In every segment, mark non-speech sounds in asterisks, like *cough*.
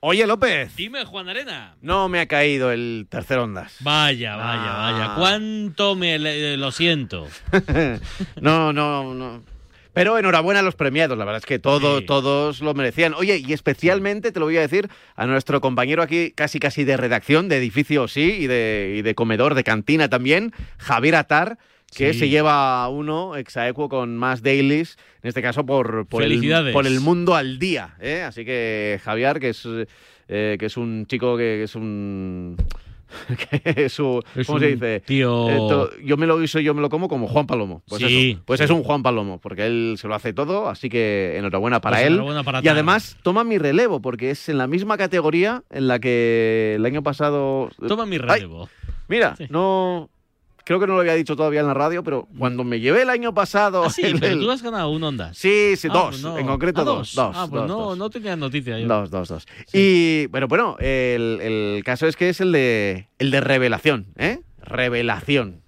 Oye, López. Dime, Juan Arena. No me ha caído el tercer ondas. Vaya, vaya, Ah. vaya. ¿Cuánto me le- lo siento? *laughs* no, no, no. Pero enhorabuena a los premiados, la verdad es que todos, Sí. todos lo merecían. Oye, y especialmente te lo voy a decir a nuestro compañero aquí, casi casi de redacción, de edificio sí, y de, y de comedor, de cantina también, Javier Atar, que Sí. se lleva uno exaequo con más dailies, en este caso por, por, el, Felicidades. por el mundo al día. ¿eh? Así que Javier, que es, eh, que es un chico que es un... que es un *laughs* Es ¿Cómo un se dice? tío- Eh, to- yo me lo guiso, yo me lo como como Juan Palomo. Pues Sí, eso, pues sí. es un Juan Palomo, porque él se lo hace todo, así que enhorabuena para Pues él. enhorabuena para y además toma mi relevo, porque es en la misma categoría en la que el año pasado. Toma mi Ay, relevo. mira, Sí. no. Creo que no lo había dicho todavía en la radio, pero cuando me llevé el año pasado. Ah, sí, el- pero tú has ganado un Ondas. Sí, sí, Ah, dos, pues no. en concreto Ah, dos. Dos, Ah, pues dos, no, dos. no tenía noticia yo. Dos, dos, dos. Y bueno, bueno, el, el caso es que es el de el de revelación, ¿eh? Revelación.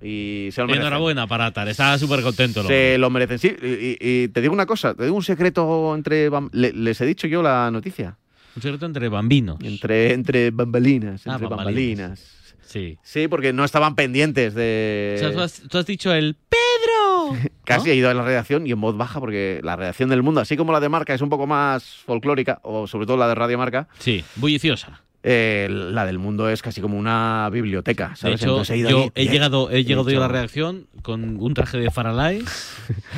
Y se lo merecen. Enhorabuena para Atar, está súper contento. el Se lo merecen, sí. Y, te digo una cosa, te digo un secreto entre... les he dicho yo la noticia. Un secreto entre bambinos. Entre, entre bambalinas, Ah, entre bambalinas. bambalinas. Sí. Sí, porque no estaban pendientes de... O sea, tú has, tú has dicho el Pedro. *laughs* Casi ¿no? he ido a la redacción y en voz baja, porque la redacción del mundo, así como la de Marca es un poco más folclórica, o sobre todo la de Radio Marca, Sí, bulliciosa. eh, la del mundo es casi como una biblioteca, De ¿sabes? hecho, Entonces he ido yo he llegado, he llegado yo a la redacción con un traje de Faralay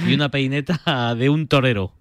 y una peineta de un torero.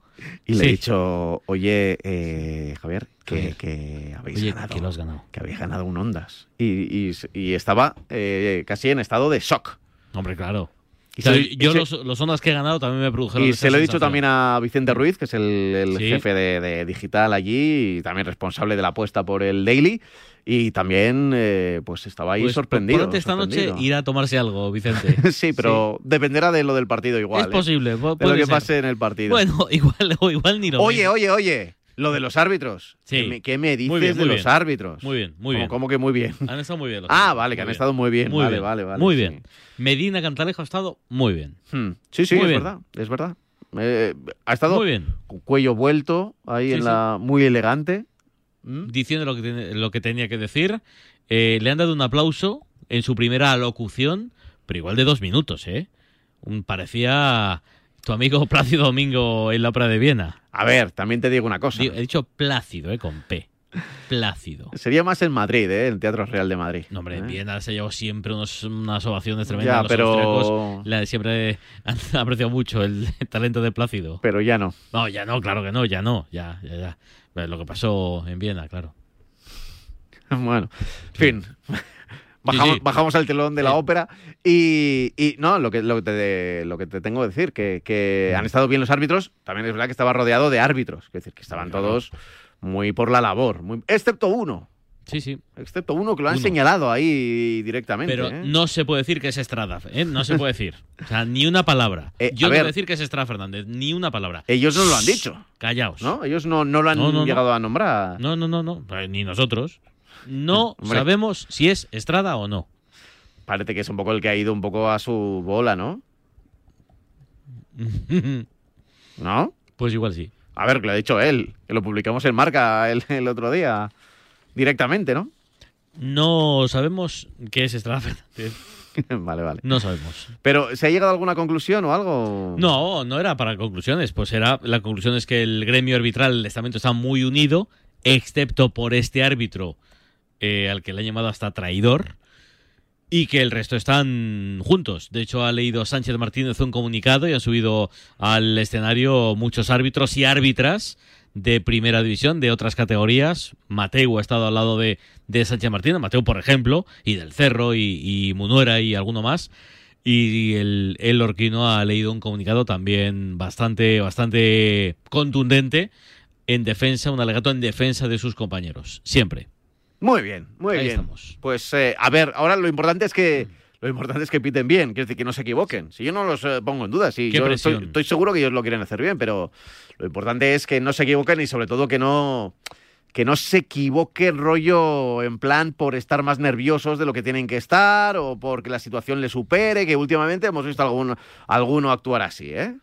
Y le Sí. he dicho, oye, eh, Javier, que, Javier. que habéis Oye, ganado. que lo has ganado. que habéis ganado un Ondas. Y, y- y estaba eh, casi en estado de shock. Hombre, claro. Y se yo y los, los ondas que he ganado también me produjeron Y se lo he dicho también a Vicente Ruiz, que es el, el Sí. jefe de, de digital allí y también responsable de la apuesta por el Daily. Y también, eh, pues estaba ahí Pues, sorprendido. esta noche sorprendido. ir a tomarse algo, Vicente. *laughs* sí, pero dependerá de lo del partido igual. es ¿eh? posible, De lo que ser. pase en el partido. Bueno, *laughs* igual, o igual ni lo oye, ves. oye, oye, lo de los árbitros. Sí. ¿Qué me, qué me dices bien, de los bien. árbitros? Muy bien, muy ¿Cómo- bien. ¿Cómo que muy bien? Han estado muy bien. los *laughs* Ah, vale, que han bien. estado muy bien. Muy vale, bien. vale, vale. Muy sí. bien. Medina Cantalejo ha estado muy bien. Hmm. Sí, sí, Muy es verdad, es verdad. Eh, ha estado Muy bien. con cuello vuelto, ahí Sí, en la muy elegante. ¿Mm? Diciendo lo que, lo que tenía que decir. Eh, le han dado un aplauso en su primera locución, pero igual de dos minutos, ¿eh? Un, parecía tu amigo Plácido Domingo en la ópera de Viena. A ver, también te digo una cosa. Digo, He dicho Plácido, ¿eh? Con P. Plácido. Sería más en Madrid, ¿eh? El Teatro Real de Madrid. No, hombre, ¿eh? en Viena se llevó siempre unos- unas ovaciones tremendas. Ya, los pero-. La- siempre *laughs* han apreciado mucho el *laughs* talento de Plácido. Pero ya no. No, ya no, claro que no, ya no, ya, ya, ya. Pero Lo que pasó en Viena, claro. *laughs* bueno, en fin. Bajamos, bajamos al telón de la ópera y, y no, lo que, lo, que te, lo que te tengo que decir, que, que han estado bien los árbitros, también es verdad que estaba rodeado de árbitros, es decir, que estaban todos muy por la labor, muy, excepto uno, Sí, sí. excepto uno que lo han Uno. señalado ahí directamente. Pero ¿eh? no se puede decir que es Estrada, ¿eh? No se puede decir. O sea, ni una palabra. *laughs* Eh, Yo no ver. decir que es Estrada Fernández, ni una palabra. Ellos no lo han dicho, Callaos. ¿no? Ellos no, no lo han No, no, no. llegado a nombrar. No, no, no, no. Eh, Ni nosotros. No Hombre. sabemos si es Estrada o no. Parece que es un poco el que ha ido un poco a su bola, ¿no? *laughs* ¿No? pues igual sí. A ver, que lo ha dicho él, que lo publicamos en marca el, el otro día directamente, ¿no? No sabemos qué es Estrada Fernández. *laughs* vale, vale. No sabemos. Pero, ¿se ha llegado a alguna conclusión o algo? No, no era para conclusiones. Pues era la conclusión es que el gremio arbitral, el estamento está muy unido, excepto por este árbitro eh, al que le han llamado hasta traidor, y que el resto están juntos. De hecho, ha leído Sánchez Martínez un comunicado y han subido al escenario muchos árbitros y árbitras de primera división, de otras categorías. Mateu ha estado al lado de, de Sánchez Martínez, Mateu, por ejemplo, y del Cerro y, y Munuera y alguno más. Y el, el Orquino ha leído un comunicado también bastante, bastante contundente en defensa, un alegato en defensa de sus compañeros. Siempre. Muy bien, muy Ahí bien. estamos. Pues, eh, a ver, ahora lo importante es que lo importante es que piten bien, quiero decir, que no se equivoquen. Si yo no los eh, pongo en duda, si yo estoy, estoy seguro que ellos lo quieren hacer bien, pero lo importante es que no se equivoquen y sobre todo que no que no se equivoque rollo en plan por estar más nerviosos de lo que tienen que estar o porque la situación les supere, que últimamente hemos visto algún, alguno actuar así, ¿eh?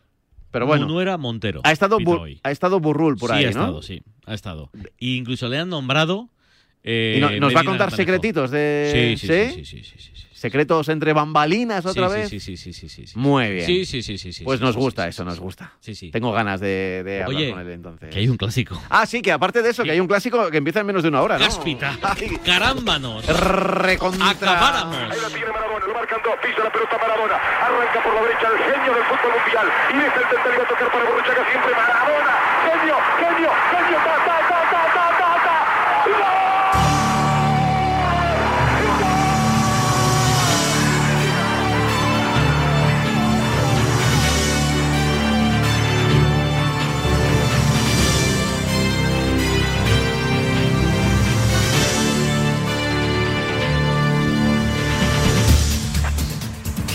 Pero bueno. Munuera Montero. Ha estado, ha estado Burrul por sí, ahí, ha ¿no? estado, sí, ha estado. E incluso le han nombrado. Eh, Y no- nos va a Medina contar secretitos de. Sí, sí, sí, sí, sí, sí, sí, sí. Secretos entre bambalinas otra Sí, vez. Sí, sí, sí, sí, sí, sí. Muy bien. Sí, sí, sí, sí, sí. Pues sí, nos gusta sí, eso, sí, nos gusta. Sí, sí. Tengo ganas de, de hablar Oye, con él entonces. Que hay un clásico. Ah, sí, que aparte de eso, que hay un clásico que empieza en menos de una hora, ¿no? Cáspita. Carámbanos. recontra. Acabáramos. Ahí la tiene Marabona, lo marcan dos, pisa la pelota Marabona, arranca por la derecha el genio del fútbol mundial y deja el central y va a tocar para Borruchaga siempre Marabona, genio, genio, genio, ta, ta, ta, ta.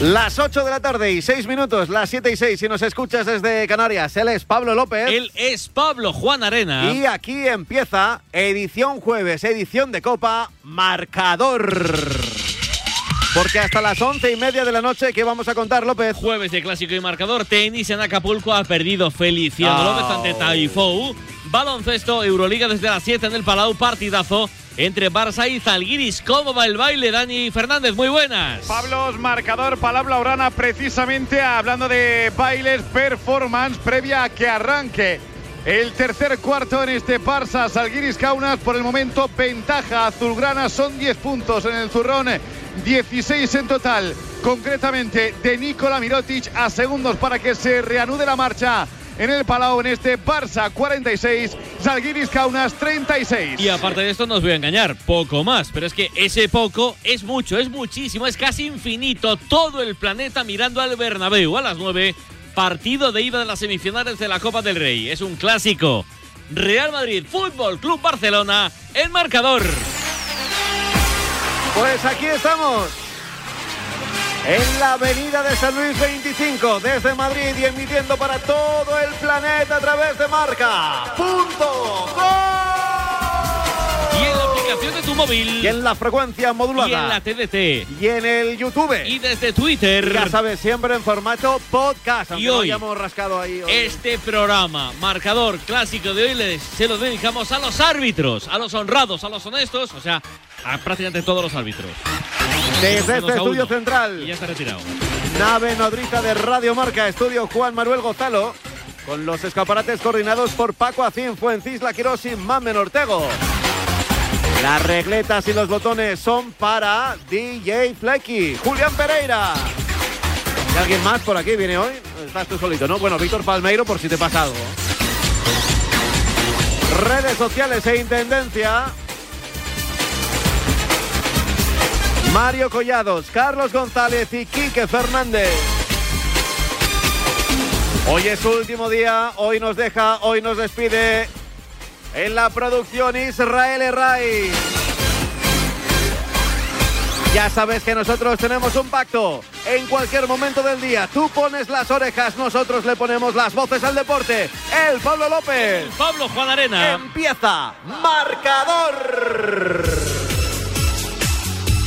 Las 8 de la tarde y 6 minutos, las 7 y 6, si nos escuchas desde Canarias. Él es Pablo López. Él es Pablo Juan Arena. Y aquí empieza edición jueves, edición de Copa, marcador. Porque hasta las once y media de la noche, ¿qué vamos a contar, López? Jueves de clásico y marcador. Tenis en Acapulco ha perdido Feliciano. López ante Taifou. Baloncesto, Euroliga desde las 7 en el Palau. Partidazo entre Barça y Zalgiris. ¿Cómo va el baile, Dani Fernández? Muy buenas. Pablos, marcador, palabra orana, precisamente hablando de bailes, performance previa a que arranque el tercer cuarto en este Barça Salguiris Kaunas. Por el momento, ventaja azulgrana, son 10 puntos en el zurrón, 16 en total. Concretamente, de Nikola Mirotic a segundos para que se reanude la marcha en el Palau en este Barça 46, Salguiris Kaunas 36. Y aparte de esto, no os voy a engañar, poco más. Pero es que ese poco es mucho, es muchísimo, es casi infinito. Todo el planeta mirando al Bernabéu a las 9. Partido de ida de las semifinales de la Copa del Rey. Es un clásico. Real Madrid, Fútbol Club Barcelona, el marcador. Pues aquí estamos. En la avenida de San Luis 25, desde Madrid y emitiendo para todo el planeta a través de marca. Punto. Y en la aplicación de tu móvil. Y en la frecuencia modulada. Y en la TDT. Y en el YouTube. Y desde Twitter. ya sabes, siempre en formato podcast. Y hoy, hayamos rascado ahí. hoy. Este programa, marcador clásico de hoy, les- se lo dedicamos a los árbitros, a los honrados, a los honestos, o sea, a prácticamente todos los árbitros. Desde este estudio uno. central. Y ya está retirado. Nave nodriza de Radio Marca, estudio Juan Manuel Gozalo, con los escaparates coordinados por Paco Acín, Fuencisla Quirós y Mamen Ortego. Las regletas y los botones son para DJ Flecky, Julián Pereira. ¿Y alguien más por aquí viene hoy? Estás tú solito, ¿no? Bueno, Víctor Palmeiro, por si te pasa algo. Redes sociales e intendencia. Mario Collados, Carlos González y Quique Fernández. Hoy es su último día, hoy nos deja, hoy nos despide en la producción Israel Herray. Ya sabes que nosotros tenemos un pacto. En cualquier momento del día, tú pones las orejas, nosotros le ponemos las voces al deporte. El Pablo López. Pablo Juan Arena. Empieza. Marcador.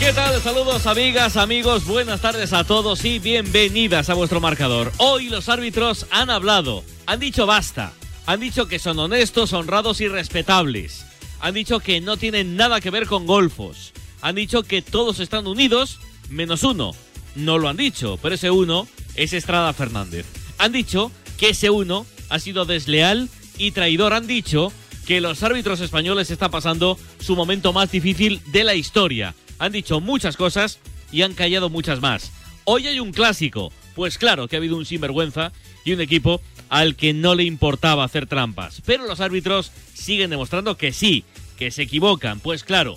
¿Qué tal? Saludos amigas, amigos, buenas tardes a todos y bienvenidas a vuestro marcador. Hoy los árbitros han hablado, han dicho basta, han dicho que son honestos, honrados y respetables, han dicho que no tienen nada que ver con golfos, han dicho que todos están unidos menos uno. No lo han dicho, pero ese uno es Estrada Fernández. Han dicho que ese uno ha sido desleal y traidor. Han dicho que los árbitros españoles están pasando su momento más difícil de la historia. Han dicho muchas cosas y han callado muchas más. Hoy hay un clásico. Pues claro que ha habido un sinvergüenza y un equipo al que no le importaba hacer trampas. Pero los árbitros siguen demostrando que sí, que se equivocan. Pues claro,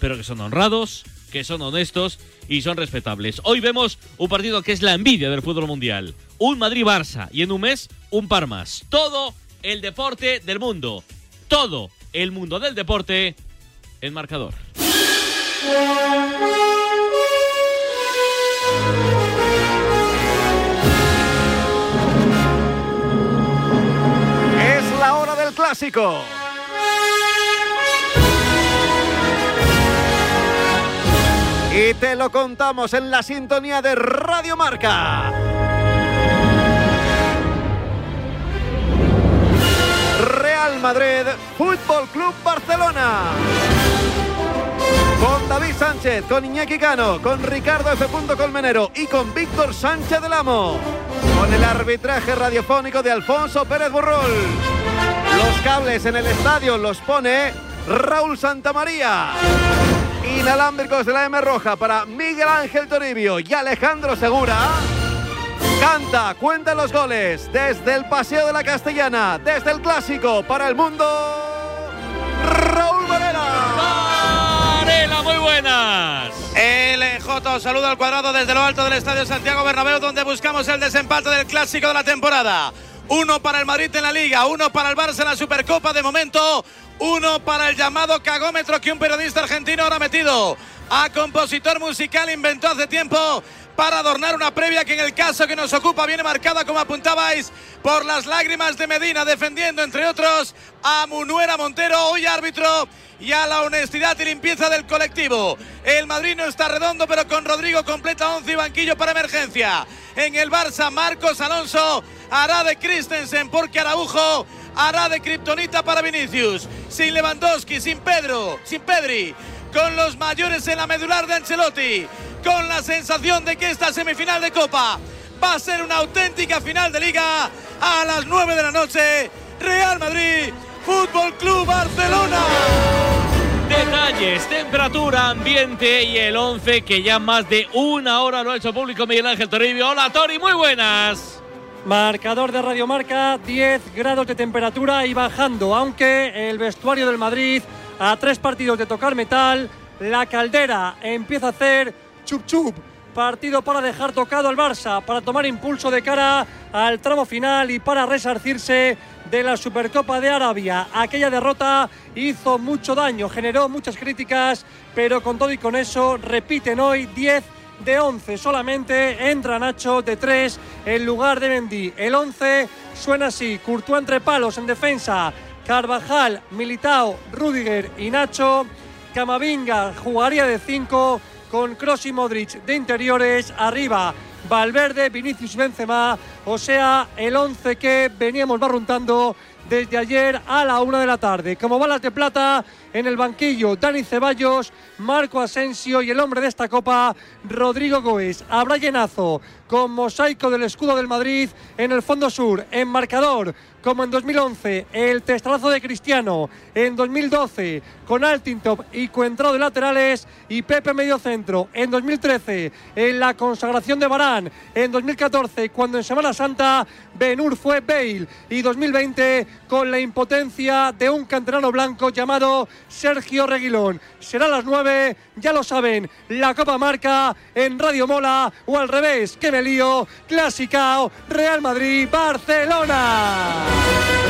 pero que son honrados, que son honestos y son respetables. Hoy vemos un partido que es la envidia del fútbol mundial. Un Madrid-Barça y en un mes un par más. Todo el deporte del mundo. Todo el mundo del deporte en marcador. Es la hora del clásico. Y te lo contamos en la sintonía de Radio Marca. Real Madrid, Fútbol Club Barcelona. Con David Sánchez, con Iñaki Cano, con Ricardo F. Colmenero y con Víctor Sánchez del Amo. Con el arbitraje radiofónico de Alfonso Pérez Burrol. Los cables en el estadio los pone Raúl Santamaría. Inalámbricos de la M Roja para Miguel Ángel Toribio y Alejandro Segura. Canta, cuenta los goles desde el Paseo de la Castellana, desde el Clásico para el mundo. Raúl. Muy buenas. LJ saluda al cuadrado desde lo alto del Estadio Santiago Bernabéu donde buscamos el desempate del Clásico de la temporada. Uno para el Madrid en la Liga, uno para el Barça en la Supercopa de momento, uno para el llamado cagómetro que un periodista argentino ahora metido a compositor musical inventó hace tiempo para adornar una previa que en el caso que nos ocupa viene marcada, como apuntabais, por las lágrimas de Medina, defendiendo, entre otros, a Munuera Montero, hoy árbitro, y a la honestidad y limpieza del colectivo. El Madrid no está redondo, pero con Rodrigo completa 11 y banquillo para emergencia. En el Barça, Marcos Alonso hará de Christensen porque Araujo hará de Kryptonita para Vinicius. Sin Lewandowski, sin Pedro, sin Pedri, con los mayores en la medular de Ancelotti con la sensación de que esta semifinal de Copa va a ser una auténtica final de liga a las 9 de la noche. Real Madrid, Fútbol Club Barcelona. Detalles, temperatura, ambiente y el 11 que ya más de una hora lo ha hecho público Miguel Ángel Toribio. Hola Tori, muy buenas. Marcador de Radio Marca, 10 grados de temperatura y bajando, aunque el vestuario del Madrid a tres partidos de tocar metal, la caldera empieza a hacer chup chup. Partido para dejar tocado al Barça, para tomar impulso de cara al tramo final y para resarcirse de la Supercopa de Arabia. Aquella derrota hizo mucho daño, generó muchas críticas, pero con todo y con eso repiten hoy 10 de 11. Solamente entra Nacho de 3 en lugar de Mendy. El 11 suena así: Courtois entre palos en defensa. Carvajal, Militao, Rudiger y Nacho. Camavinga jugaría de 5 con Kroos y Modric de interiores, arriba Valverde, Vinicius Benzema, o sea, el 11 que veníamos barruntando desde ayer a la una de la tarde. Como balas de plata en el banquillo, Dani Ceballos, Marco Asensio y el hombre de esta copa, Rodrigo Goes. Habrá llenazo con mosaico del escudo del Madrid en el fondo sur, en marcador como en 2011, el testazo de Cristiano, en 2012 con Altintop y Cuentrado de laterales y Pepe medio centro, en 2013 en la consagración de Barán, en 2014 cuando en Semana Santa Benur fue Bale y 2020 con la impotencia de un canterano blanco llamado Sergio Reguilón. Será a las 9, ya lo saben, la Copa Marca en Radio Mola o al revés, que me lío, Clásica Real Madrid, Barcelona.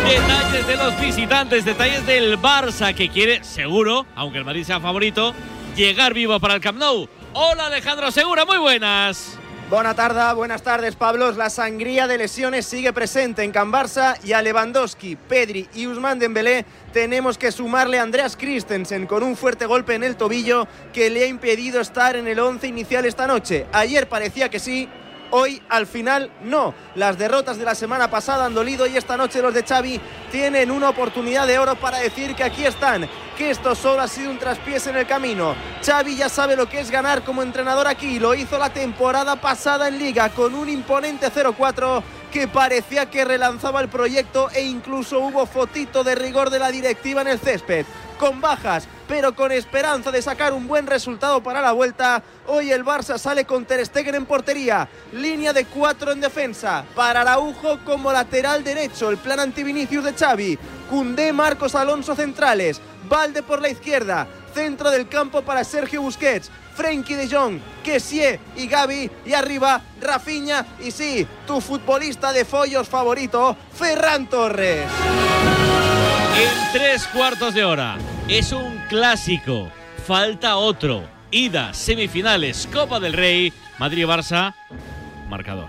Detalles de los visitantes, detalles del Barça que quiere, seguro, aunque el Madrid sea favorito, llegar vivo para el Camp Nou. Hola Alejandro Segura, muy buenas. Buenas tardes, buenas tardes, Pablos. La sangría de lesiones sigue presente en Can Barça y a Lewandowski, Pedri y Usman Dembélé tenemos que sumarle a Andreas Christensen con un fuerte golpe en el tobillo que le ha impedido estar en el 11 inicial esta noche. Ayer parecía que sí, Hoy al final no. Las derrotas de la semana pasada han dolido y esta noche los de Xavi tienen una oportunidad de oro para decir que aquí están, que esto solo ha sido un traspiés en el camino. Xavi ya sabe lo que es ganar como entrenador aquí, lo hizo la temporada pasada en liga con un imponente 0-4 que parecía que relanzaba el proyecto e incluso hubo fotito de rigor de la directiva en el césped con bajas, pero con esperanza de sacar un buen resultado para la vuelta. Hoy el Barça sale con Ter Stegen en portería, línea de cuatro en defensa, para Araujo como lateral derecho, el plan anti-Vinicius de Xavi, Cundé, Marcos Alonso centrales, Valde por la izquierda, centro del campo para Sergio Busquets, Frenkie de Jong, Kessie y Gaby. Y arriba, Rafinha y sí, tu futbolista de follos favorito, Ferran Torres. En tres cuartos de hora. Es un clásico. Falta otro. Ida, semifinales, Copa del Rey, Madrid-Barça, marcador.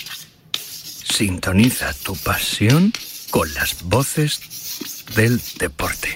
Sintoniza tu pasión con las voces del deporte.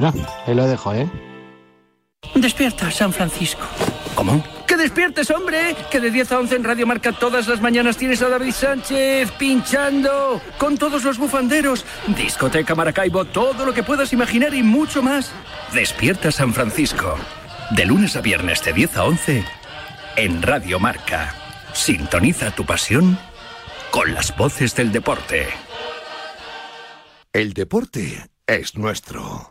ahí lo dejo, ¿eh? Despierta, San Francisco. ¿Cómo? ¡Que despiertes, hombre! Que de 10 a 11 en Radio Marca todas las mañanas tienes a David Sánchez pinchando con todos los bufanderos. Discoteca Maracaibo, todo lo que puedas imaginar y mucho más. Despierta San Francisco. De lunes a viernes de 10 a 11 en Radio Marca. Sintoniza tu pasión con las voces del deporte. El deporte es nuestro.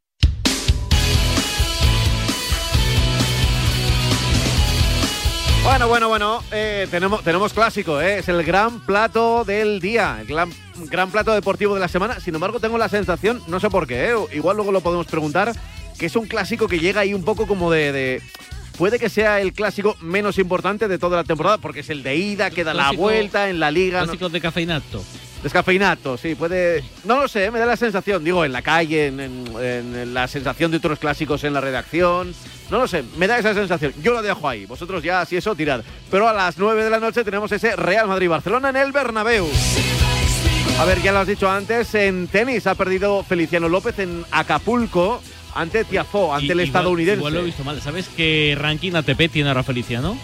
Bueno, bueno, bueno, eh, tenemos, tenemos clásico, eh, es el gran plato del día, el gran, gran plato deportivo de la semana. Sin embargo, tengo la sensación, no sé por qué, eh, igual luego lo podemos preguntar, que es un clásico que llega ahí un poco como de, de- Puede que sea el clásico menos importante de toda la temporada, porque es el de ida, que da la vuelta en la liga. ¿no? Clásicos de cafeinato. Descafeinato, sí, puede. No lo sé, me da la sensación, digo, en la calle, en, en- en la sensación de otros clásicos en la redacción. No lo sé, me da esa sensación. Yo lo dejo ahí, vosotros ya, si eso, tirad. Pero a las 9 de la noche tenemos ese Real Madrid-Barcelona en el Bernabéu. A ver, ya lo has dicho antes, en tenis ha perdido Feliciano López en Acapulco ante Tiafó, ante Y- el igual- estadounidense. Igual lo he visto mal. ¿Sabes qué ranking ATP tiene ahora Feliciano?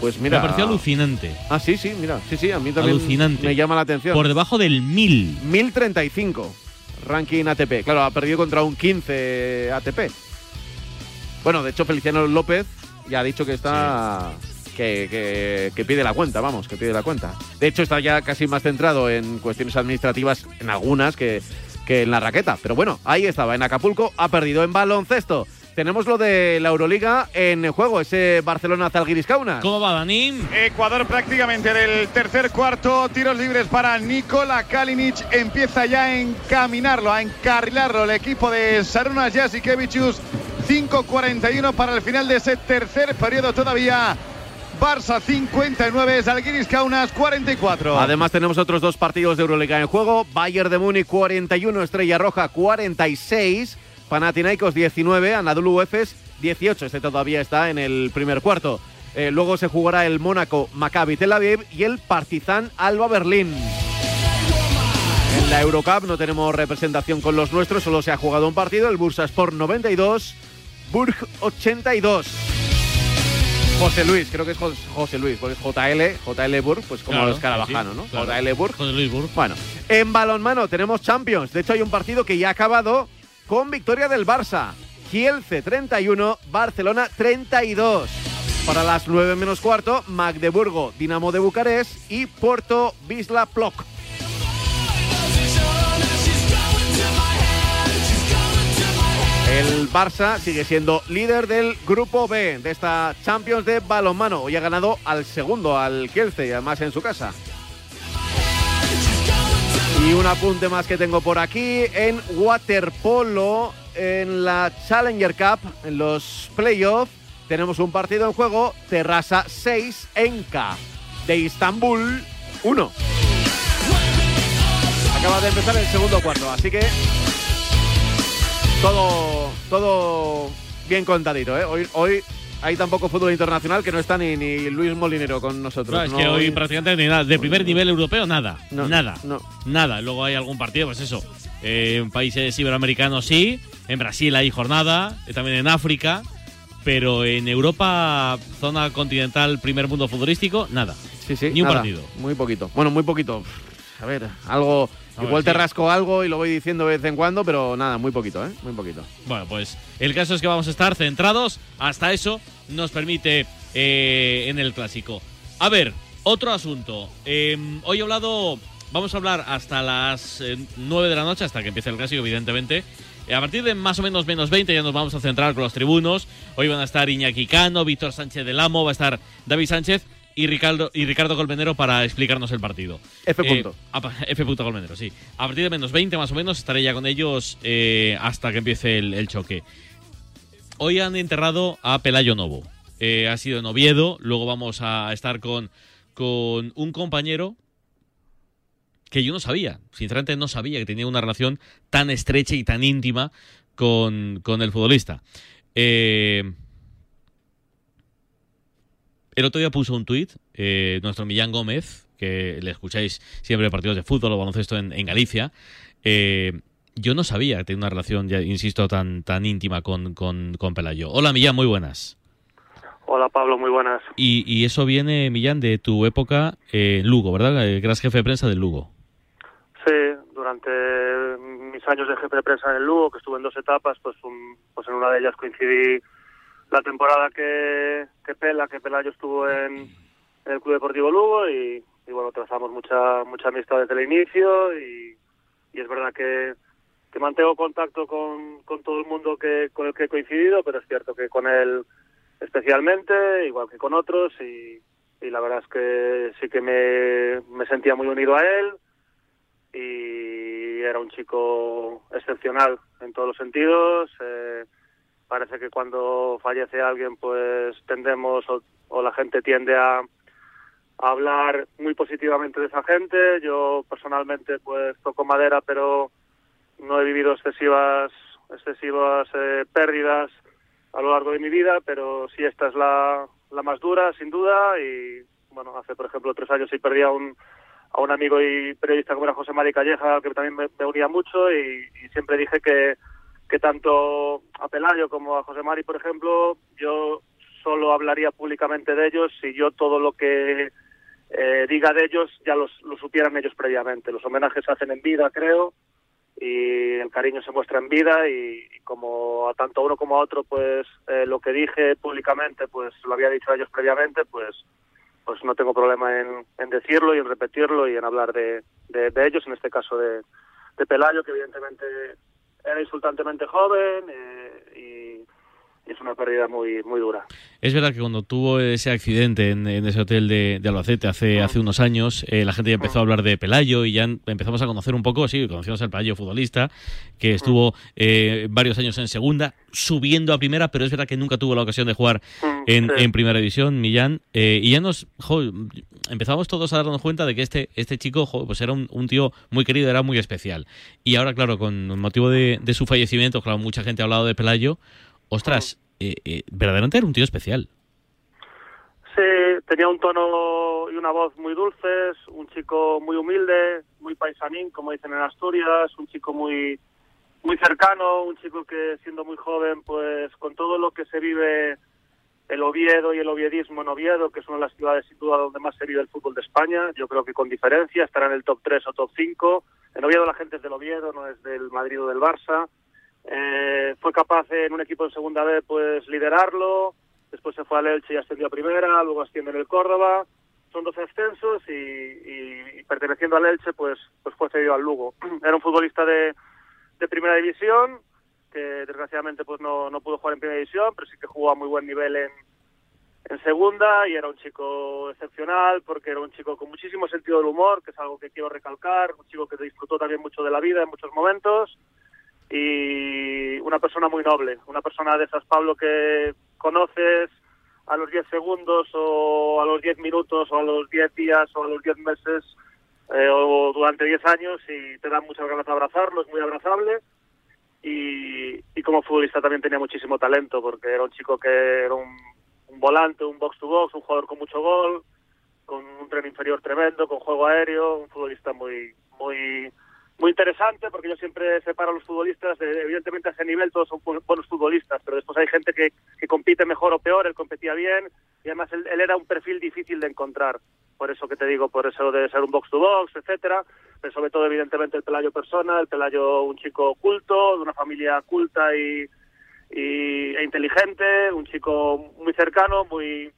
Pues mira. Me pareció alucinante. Ah, sí, sí, mira. Sí, sí, a mí también Alucinante. me llama la atención. Por debajo del 1000. 1035 ranking ATP. Claro, ha perdido contra un 15 ATP. Bueno, de hecho, Feliciano López ya ha dicho que está. Que, que- que pide la cuenta, vamos, que pide la cuenta. De hecho, está ya casi más centrado en cuestiones administrativas, en algunas, que, que en la raqueta. Pero bueno, ahí estaba, en Acapulco, ha perdido en baloncesto. Tenemos lo de la Euroliga en juego, ese Barcelona-Zalgiris Kaunas. ¿Cómo va, Dani? Ecuador prácticamente del tercer cuarto, tiros libres para Nikola Kalinic, empieza ya a encaminarlo, a encarrilarlo el equipo de Sarunas Jasikevicius, 5.41 para el final de ese tercer periodo todavía. Barça 59, Zalgiris Kaunas 44. Además tenemos otros dos partidos de Euroliga en juego. Bayern de Múnich 41, Estrella Roja 46, Panathinaikos 19, Anadolu Efes 18. Este todavía está en el primer cuarto. Eh, luego se jugará el Mónaco Maccabi Tel Aviv y el Partizan Alba Berlín. En la Eurocup no tenemos representación con los nuestros, solo se ha jugado un partido, el Bursaspor 92, Burg 82. José Luis, creo que es Jos- José Luis, porque es JL, JL Burg, pues como Claro, los carabajano, sí, ¿no? claro. JL Burg. José Luis Burg. Bueno, en balonmano tenemos Champions. De hecho, hay un partido que ya ha acabado con victoria del Barça. Kielce 31, Barcelona 32. Para las 9 menos cuarto, Magdeburgo, Dinamo de Bucarest y Porto Wisla Plock. El Barça sigue siendo líder del grupo B de esta Champions de balonmano. Hoy ha ganado al segundo, al Kielce, y además en su casa. Y un apunte más que tengo por aquí en waterpolo en la Challenger Cup en los playoffs tenemos un partido en juego Terrassa 6 Enka de Istambul 1 acaba de empezar el segundo cuarto así que todo, todo bien contadito, ¿eh? Hoy, hoy hay tan poco fútbol internacional que no está ni, ni Luis Molinero con nosotros. No, es No, que hoy prácticamente ni nada. De primer nivel europeo, nada. No, nada. Nada. Luego hay algún partido, pues eso. eh, en países iberoamericanos sí. En Brasil hay jornada. eh, también en África. Pero en Europa, zona continental, primer mundo futbolístico, nada. Sí, sí, Ni un nada, partido. Muy poquito. Bueno, muy poquito. A ver, algo. A ver, igual te sí. rasco algo y lo voy diciendo de vez en cuando, pero nada, muy poquito, ¿eh? Muy poquito. Bueno, pues el caso es que vamos a estar centrados. Hasta eso nos permite eh, en el clásico. A ver, otro asunto. Eh, hoy he hablado, vamos a hablar hasta las eh, 9 de la noche, hasta que empiece el clásico, evidentemente. Eh, a partir de más o menos menos 20 ya nos vamos a centrar con los tribunos. Hoy van a estar Iñaki Cano, Víctor Sánchez del Amo, va a estar David Sánchez y Ricardo, y Ricardo Colmenero para explicarnos el partido. F. Eh, punto. *laughs* F. punto Colmenero, sí. A partir de menos 20 más o menos estaré ya con ellos eh, hasta que empiece el, el choque. Hoy han enterrado a Pelayo Novo. Eh, ha sido en Oviedo. Luego vamos a estar con, con un compañero que yo no sabía. Sinceramente no sabía que tenía una relación tan estrecha y tan íntima con, con el futbolista. Eh, el otro día puso un tuit, eh, nuestro Millán Gómez, que le escucháis siempre en partidos de fútbol o baloncesto en, en Galicia. eh, yo no sabía que tenía una relación, ya insisto, tan, tan íntima con, con, con Pelayo. Hola Millán, muy buenas. Hola Pablo, muy buenas. Y, y eso viene, Millán, de tu época en Lugo, ¿verdad? Eh, Que eras jefe de prensa del Lugo. Sí, durante mis años de jefe de prensa en el Lugo, que estuve en dos etapas, pues, un- pues en una de ellas coincidí la temporada que, que Pela, que Pelayo estuvo en, en el Club Deportivo Lugo y, y bueno, trazamos mucha mucha amistad desde el inicio y, y es verdad que, que mantengo contacto con, con todo el mundo que con el que he coincidido, pero es cierto que con él especialmente, igual que con otros y, y la verdad es que sí que me, me sentía muy unido a él y era un chico excepcional en todos los sentidos. eh, parece que cuando fallece alguien, pues tendemos o, la gente tiende a, a hablar muy positivamente de esa gente. Yo personalmente, pues toco madera, pero no he vivido excesivas excesivas eh, pérdidas a lo largo de mi vida, pero sí esta es la, la más dura, sin duda. Y bueno, hace por ejemplo tres años sí perdí a un a un amigo y periodista como era José Mari Calleja, que también me, unía mucho y siempre dije que, que tanto a Pelayo como a José Mari, por ejemplo, yo solo hablaría públicamente de ellos si yo todo lo que eh, diga de ellos ya los, lo supieran ellos previamente. Los homenajes se hacen en vida, creo, y el cariño se muestra en vida y, como a tanto uno como a otro, pues eh, lo que dije públicamente, pues lo había dicho a ellos previamente, pues pues no tengo problema en, decirlo y en repetirlo y en hablar de, de, ellos, en este caso de Pelayo, que evidentemente era insultantemente joven eh, y, es una pérdida muy muy dura. Es verdad que cuando tuvo ese accidente en, en ese hotel de, de Albacete hace, hace unos años, eh, la gente ya empezó a hablar de Pelayo y ya empezamos a conocer un poco, sí, conocimos al Pelayo futbolista, que estuvo eh, varios años en segunda, subiendo a primera, pero es verdad que nunca tuvo la ocasión de jugar en, sí. en primera división, Millán. eh, y ya nos jo, empezamos todos a darnos cuenta de que este, este chico jo, pues era un, un tío muy querido, era muy especial. Y ahora, claro, con motivo de, de su fallecimiento, claro, mucha gente ha hablado de Pelayo. Ostras, eh, eh, verdaderamente era un tío especial. Sí, tenía un tono y una voz muy dulces, un chico muy humilde, muy paisanín, como dicen en Asturias, un chico muy muy cercano, un chico que siendo muy joven, pues con todo lo que se vive el Oviedo y el oviedismo en Oviedo, que es una de las ciudades sin duda donde más se vive el fútbol de España, yo creo que con diferencia estará en el top 3 o top 5. En Oviedo la gente es del Oviedo, no es del Madrid o del Barça. Eh, fue capaz en un equipo en segunda B pues liderarlo, después se fue al Elche y ascendió a primera, luego asciende en el Córdoba, son 12 ascensos y perteneciendo al Elche pues pues fue cedido al Lugo. *clears throat* Era un futbolista de, de primera división que desgraciadamente pues no, no pudo jugar en primera división, pero sí que jugó a muy buen nivel en, en segunda y era un chico excepcional porque era un chico con muchísimo sentido del humor, que es algo que quiero recalcar, un chico que disfrutó también mucho de la vida en muchos momentos y una persona muy noble, una persona de esas, Pablo, que conoces a los 10 segundos o a los 10 minutos o a los 10 días o a los 10 meses eh, o durante 10 años y te dan muchas ganas de abrazarlo, es muy abrazable. Y, y como futbolista también tenía muchísimo talento porque era un chico que era un, un volante, un box to box, un jugador con mucho gol, con un tren inferior tremendo, con juego aéreo, un futbolista muy muy muy interesante porque yo siempre separo a los futbolistas, de, evidentemente a ese nivel todos son bu- buenos futbolistas, pero después hay gente que, compite mejor o peor, él competía bien y además él, él era un perfil difícil de encontrar, por eso que te digo, por eso de ser un box to box, etcétera, pero sobre todo evidentemente el Pelayo persona, el Pelayo un chico culto, de una familia culta y, y e inteligente, un chico muy cercano, muy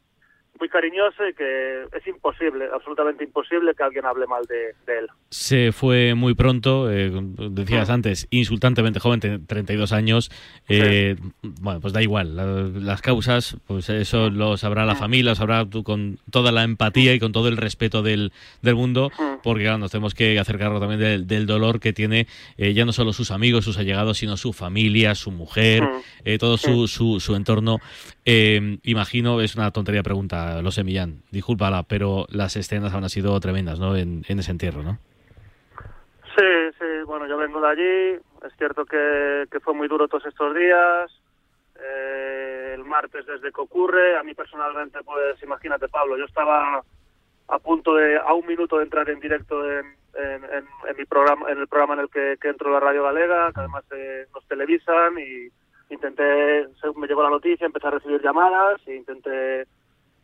muy cariñoso y que es imposible, absolutamente imposible que alguien hable mal de, de él. Se fue muy pronto, eh, decías antes, insultantemente joven, te- 32 años. eh, Bueno, pues da igual. la- las causas, pues eso lo sabrá la familia, lo sabrá tú con toda la empatía y con todo el respeto del, del mundo, porque claro, nos tenemos que hacer cargo también del, del dolor que tiene eh, ya no solo sus amigos, sus allegados, sino su familia, su mujer, eh, todo su, su, su entorno. Eh, imagino, es una tontería pregunta, lo sé, Millán, discúlpala, pero las escenas han sido tremendas, ¿no? En, ese entierro, ¿no? Sí, sí, bueno, yo vengo de allí, es cierto que, fue muy duro todos estos días, eh, el martes desde que ocurre, a mí personalmente, pues imagínate Pablo, yo estaba a punto de, a un minuto de entrar en directo en, en, mi programa, en el programa en el que, que entro en la Radio Galega, que además eh, nos televisan y intenté, me llegó la noticia, empecé a recibir llamadas e intenté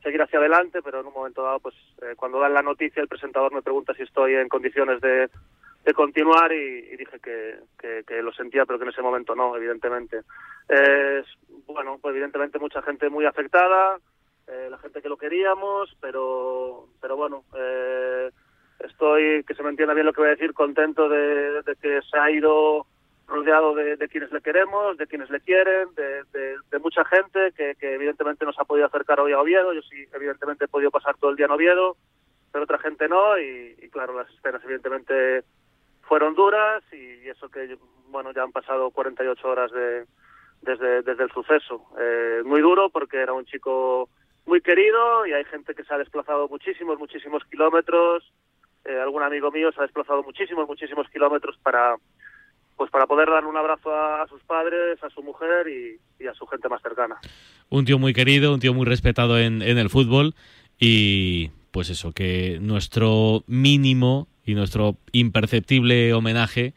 seguir hacia adelante, pero en un momento dado, pues eh, cuando dan la noticia, el presentador me pregunta si estoy en condiciones de, de continuar y, dije que, que, lo sentía, pero que en ese momento no, evidentemente. Es, bueno, pues evidentemente mucha gente muy afectada, eh, la gente que lo queríamos, pero, pero bueno, eh, estoy, que se me entienda bien lo que voy a decir, contento de que se ha ido rodeado de, quienes le queremos, de quienes le quieren, de, de- de mucha gente que, que evidentemente nos ha podido acercar hoy a Oviedo. Yo sí, evidentemente he podido pasar todo el día en Oviedo, pero otra gente no. Y, y claro, las escenas evidentemente fueron duras y eso que, bueno, ya han pasado 48 horas de, desde, desde el suceso. Eh, muy duro porque era un chico muy querido y hay gente que se ha desplazado muchísimos, muchísimos kilómetros. Eh, algún amigo mío se ha desplazado muchísimos, muchísimos kilómetros para pues para poder dar un abrazo a, sus padres, a su mujer y, a su gente más cercana. Un tío muy querido, un tío muy respetado en, el fútbol y pues eso, que nuestro mínimo y nuestro imperceptible homenaje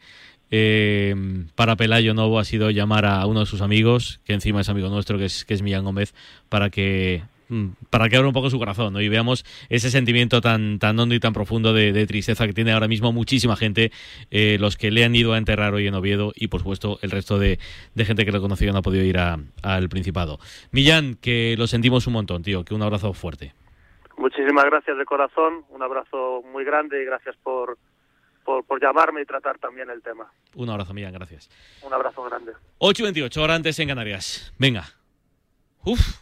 eh, para Pelayo Novo ha sido llamar a uno de sus amigos, que encima es amigo nuestro, que es, que es Millán Gómez, para que para que abra un poco su corazón ¿no? y veamos ese sentimiento tan, tan hondo y tan profundo de, de tristeza que tiene ahora mismo muchísima gente, eh, los que le han ido a enterrar hoy en Oviedo y por supuesto el resto de, de gente que lo conoció y no ha podido ir a- al Principado. Millán, que lo sentimos un montón, tío, que un abrazo fuerte. Muchísimas gracias de corazón, un abrazo muy grande y gracias por, por, por llamarme y tratar también el tema. Un abrazo, Millán, gracias. Un abrazo grande. 8 y 28, hora antes en Canarias. Venga. Uf,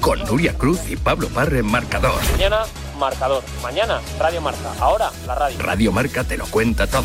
con Nuria Cruz y Pablo Parre en marcador. Mañana, marcador. Mañana, Radio Marca. Ahora, la radio. Radio Marca te lo cuenta todo.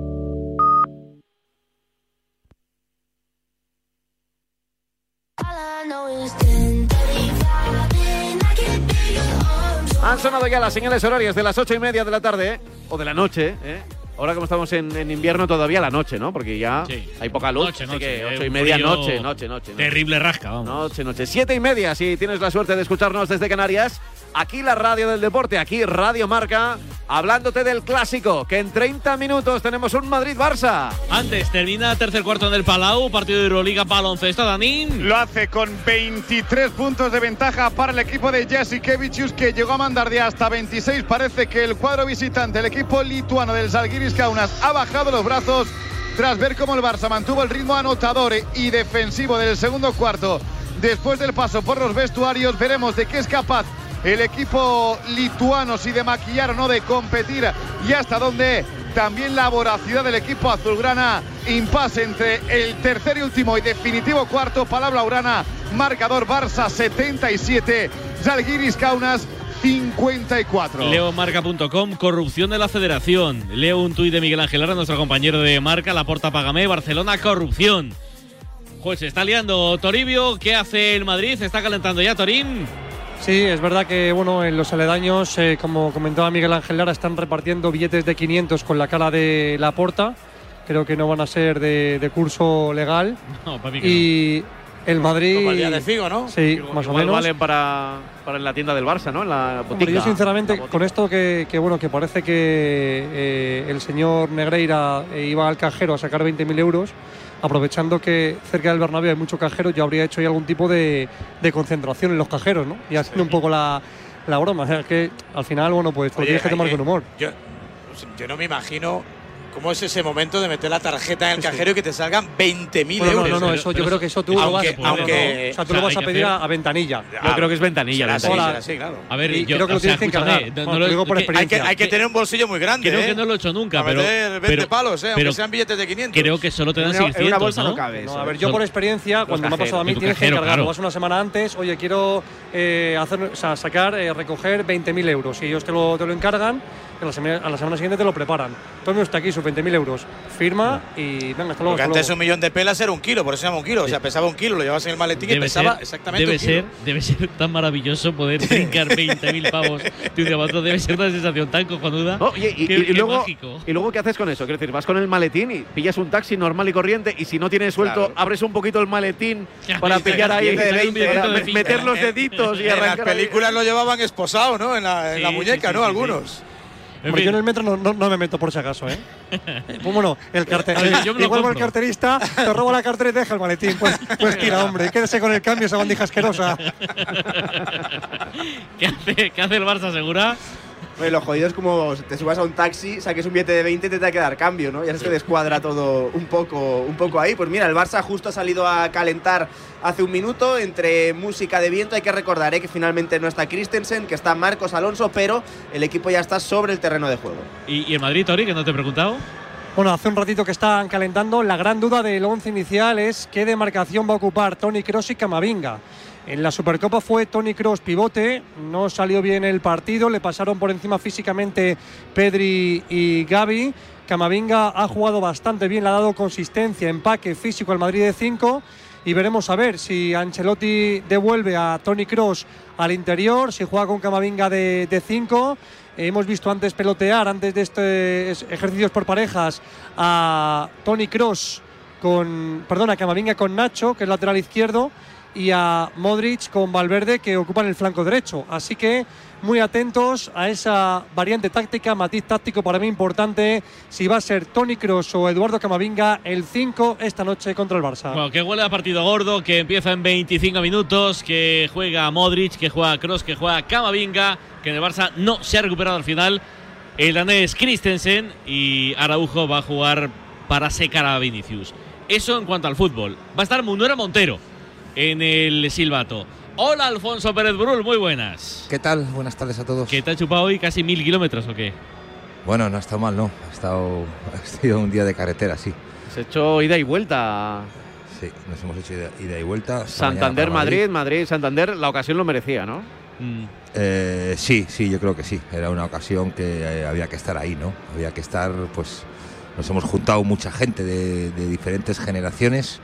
Sonado ya las señales horarias de las ocho y media de la tarde, o de la noche, ¿eh? Ahora como estamos en, en invierno todavía la noche, ¿no? Porque ya Sí. hay poca luz. Noche, así noche, que eh, ocho y media, noche, noche, noche. noche. Terrible rasca, vamos. Noche, noche. Siete y media, si tienes la suerte de escucharnos desde Canarias. Aquí la radio del deporte, aquí Radio Marca, hablándote del clásico, que en 30 minutos tenemos un Madrid-Barça. Antes termina tercer cuarto en el Palau, partido de Euroliga baloncesto, Danín. Lo hace con 23 puntos de ventaja para el equipo de Jasikevicius que llegó a mandar de hasta 26. Parece que el cuadro visitante, el equipo lituano del Zalgiris Kaunas, ha bajado los brazos tras ver cómo el Barça mantuvo el ritmo anotador y defensivo del segundo cuarto. Después del paso por los vestuarios, veremos de qué es capaz el equipo lituano, si de maquillar o no, de competir y hasta dónde también la voracidad del equipo azulgrana. Impasse entre el tercer y último y definitivo cuarto. Palabra Urana, marcador Barça 77, Zalgiris Kaunas 54. Leomarca.com, corrupción de la federación. Leo un tuit de Miguel Ángel Lara, nuestro compañero de marca, la porta Pagamé, Barcelona, corrupción. Pues se está liando Toribio, ¿qué hace el Madrid? ¿Se está calentando ya Torín? Sí, es verdad que bueno, en los aledaños, eh, como comentaba Miguel Ángel Lara, están repartiendo billetes de 500 con la cara de la porta. Creo que no van a ser de, de curso legal. *laughs* No, para mí que y el Madrid. Como el día de Figo, ¿no? Sí, más o menos. valen para, para en la tienda del Barça, ¿no? En la botica. yo sinceramente con esto que, que, bueno que parece que eh, el señor Negreira eh, iba al cajero a sacar 20.000 euros aprovechando que cerca del Bernabéu hay mucho cajero yo habría hecho ahí algún tipo de, de concentración en los cajeros ¿no? y haciendo un poco la, la broma. O sea, que al final bueno pues te tienes que tomar con humor. Yo, yo no me imagino cómo es ese momento de meter la tarjeta en el cajero y que te salgan 20.000 Bueno, euros. no, no, no, eso yo creo que eso tú lo vas, aunque, no, no, no. aunque- o sea, tú lo vas a pedir a, a ventanilla. Yo creo que es ventanilla. Será ventanilla. será así, claro. A ver, Y yo, creo que lo sea, tienes que encargar. digo por que- Hay que, experiencia. hay que tener un bolsillo muy grande. Creo ¿eh? que no lo he hecho nunca, Para pero, meter 20 pero- palos, ¿eh? pero aunque sean billetes de 500. creo que solo te dan En una- en una 600, bolsa ¿no? no cabe a ver, yo por experiencia, cuando me ha pasado a mí, tienes que encargarlo. Vas una semana antes, oye, quiero eh, hacer, sacar, eh, recoger 20.000 euros. Y ellos te lo, te lo encargan, y a la, semana, a la semana siguiente te lo preparan. Tome usted aquí sus 20.000 euros, firma y venga, hasta luego. Porque hasta antes luego. un millón de pelas era un kilo, por eso se llama un kilo. O sea, pesaba un kilo, lo llevabas en el maletín y Debe pesaba ser, exactamente debe un kilo. ser, debe ser tan maravilloso poder brincar 20.000 *laughs* pavos de un día para otro. Debe ser una sensación tan cojonuda. Oye, y, Qué- y- y qué luego, mágico. ¿y luego qué haces con eso? Quiero decir, vas con el maletín y pillas un taxi normal y corriente y si no tienes suelto, Claro. abres un poquito el maletín para y pillar ahí, para de me- cinco. meter los deditos y En las arrancar. ahí. películas lo llevaban esposado, ¿no? En la, en Sí, la muñeca, sí, ¿no? sí, Algunos. En Hombre, fin. yo en el metro no, no- no me meto por si acaso, ¿eh? *laughs* Pues bueno, el cartel. A ver, yo me lo igual el carterista, te roba la cartera y te deja el maletín. Pues, pues tira, hombre, quédese con el cambio, esa bandija asquerosa. *laughs* ¿Qué hace, ¿Qué hace el Barça, segura? Oye, lo jodido es como te subas a un taxi, saques un billete de 20 y te da que dar cambio, ¿no? Ya se descuadra todo un poco, un poco ahí. Pues mira, el Barça justo ha salido a calentar hace un minuto entre música de viento. Hay que recordar ¿eh? que finalmente no está Christensen, que está Marcos Alonso, pero el equipo ya está sobre el terreno de juego. ¿Y, y el Madrid, Tori, que no te he preguntado? Bueno, hace un ratito que están calentando. La gran duda del once inicial es qué demarcación va a ocupar Tony Cross y Camavinga. En la Supercopa fue Tony Cross pivote, no salió bien el partido, le pasaron por encima físicamente Pedri y Gaby. Camavinga ha jugado bastante bien, le ha dado consistencia, empaque físico al Madrid de 5 y veremos a ver si Ancelotti devuelve a Tony Cross al interior, si juega con Camavinga de 5. hemos visto antes pelotear, antes de estos ejercicios por parejas, a Tony Cross con, perdón, a Camavinga con Nacho, que es lateral izquierdo, y a Modric con Valverde, que ocupan el flanco derecho. Así que muy atentos a esa variante táctica, matiz táctico para mí importante, si va a ser Tony Cross o Eduardo Camavinga el 5 esta noche contra el Barça. Bueno, que huele a partido gordo, que empieza en 25 minutos, que juega Modric, que juega Cross, que juega Camavinga, que en el Barça no se ha recuperado al final. El danés Christensen y Araujo va a jugar para secar a Vinicius. Eso en cuanto al fútbol. Va a estar Munuera Montero en el silbato. Hola Alfonso Pérez Brul, muy buenas. ¿Qué tal? Buenas tardes a todos. ¿Qué te ha chupado hoy casi mil kilómetros o qué? Bueno, no ha estado mal, ¿no? Ha estado *laughs* ha sido un día de carretera, sí. Se ha hecho ida y vuelta. Sí, nos hemos hecho ida, ida y vuelta. Santander, Madrid, Madrid, Santander, la ocasión lo merecía, ¿no? Mm. Eh, sí, sí, yo creo que sí. Era una ocasión que eh, había que estar ahí, ¿no? Había que estar, pues, nos hemos juntado mucha gente de, de diferentes generaciones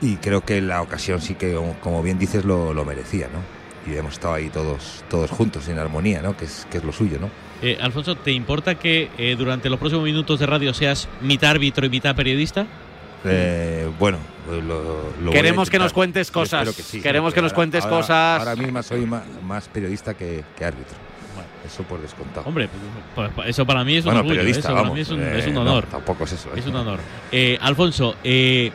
y creo que la ocasión sí que, como- bien dices, lo, lo merecía, ¿no? y hemos estado ahí todos, todos juntos en armonía, ¿no? Que es, que es lo suyo, ¿no? Eh, Alfonso, ¿te importa que eh, durante los próximos minutos de radio seas mitad árbitro y mitad periodista? Eh, bueno, lo, lo a Queremos que nos cuentes cosas. espero que sí. Queremos que nos cuentes ahora- cosas. Ahora mismo soy más, periodista que, que árbitro. Eso por descontado. Hombre, pues, pues, eso para mí es un Bueno, orgullo, periodista, eso para vamos, mí es un, eh, es un no, honor. tampoco es eso, ¿eh? Es un honor. Eh, Alfonso, eh,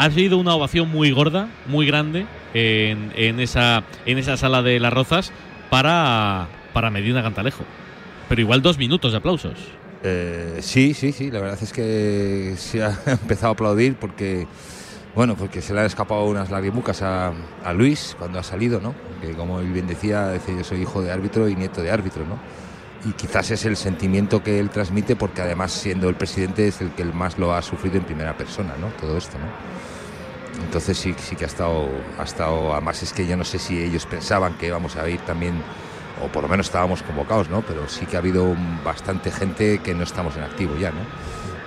has sido una ovación muy gorda, muy grande en, en esa, en esa sala de las Rozas para, para Medina Cantalejo. Pero igual dos minutos de aplausos. Eh, sí, sí, sí, la verdad es que se ha *laughs* empezado a aplaudir porque, bueno, porque se le han escapado unas lagrimucas a, a Luis cuando ha salido, ¿no? Que como él bien decía, decía, yo soy hijo de árbitro y nieto de árbitro, ¿no? Y quizás es el sentimiento que él transmite porque además siendo el presidente es el que más lo ha sufrido en primera persona, ¿no? Todo esto, ¿no? Entonces sí, sí que ha estado, ha estado, además es que yo no sé si ellos pensaban que íbamos a ir también o por lo menos estábamos convocados, ¿no? Pero sí que ha habido bastante gente que no estamos en activo ya, ¿no?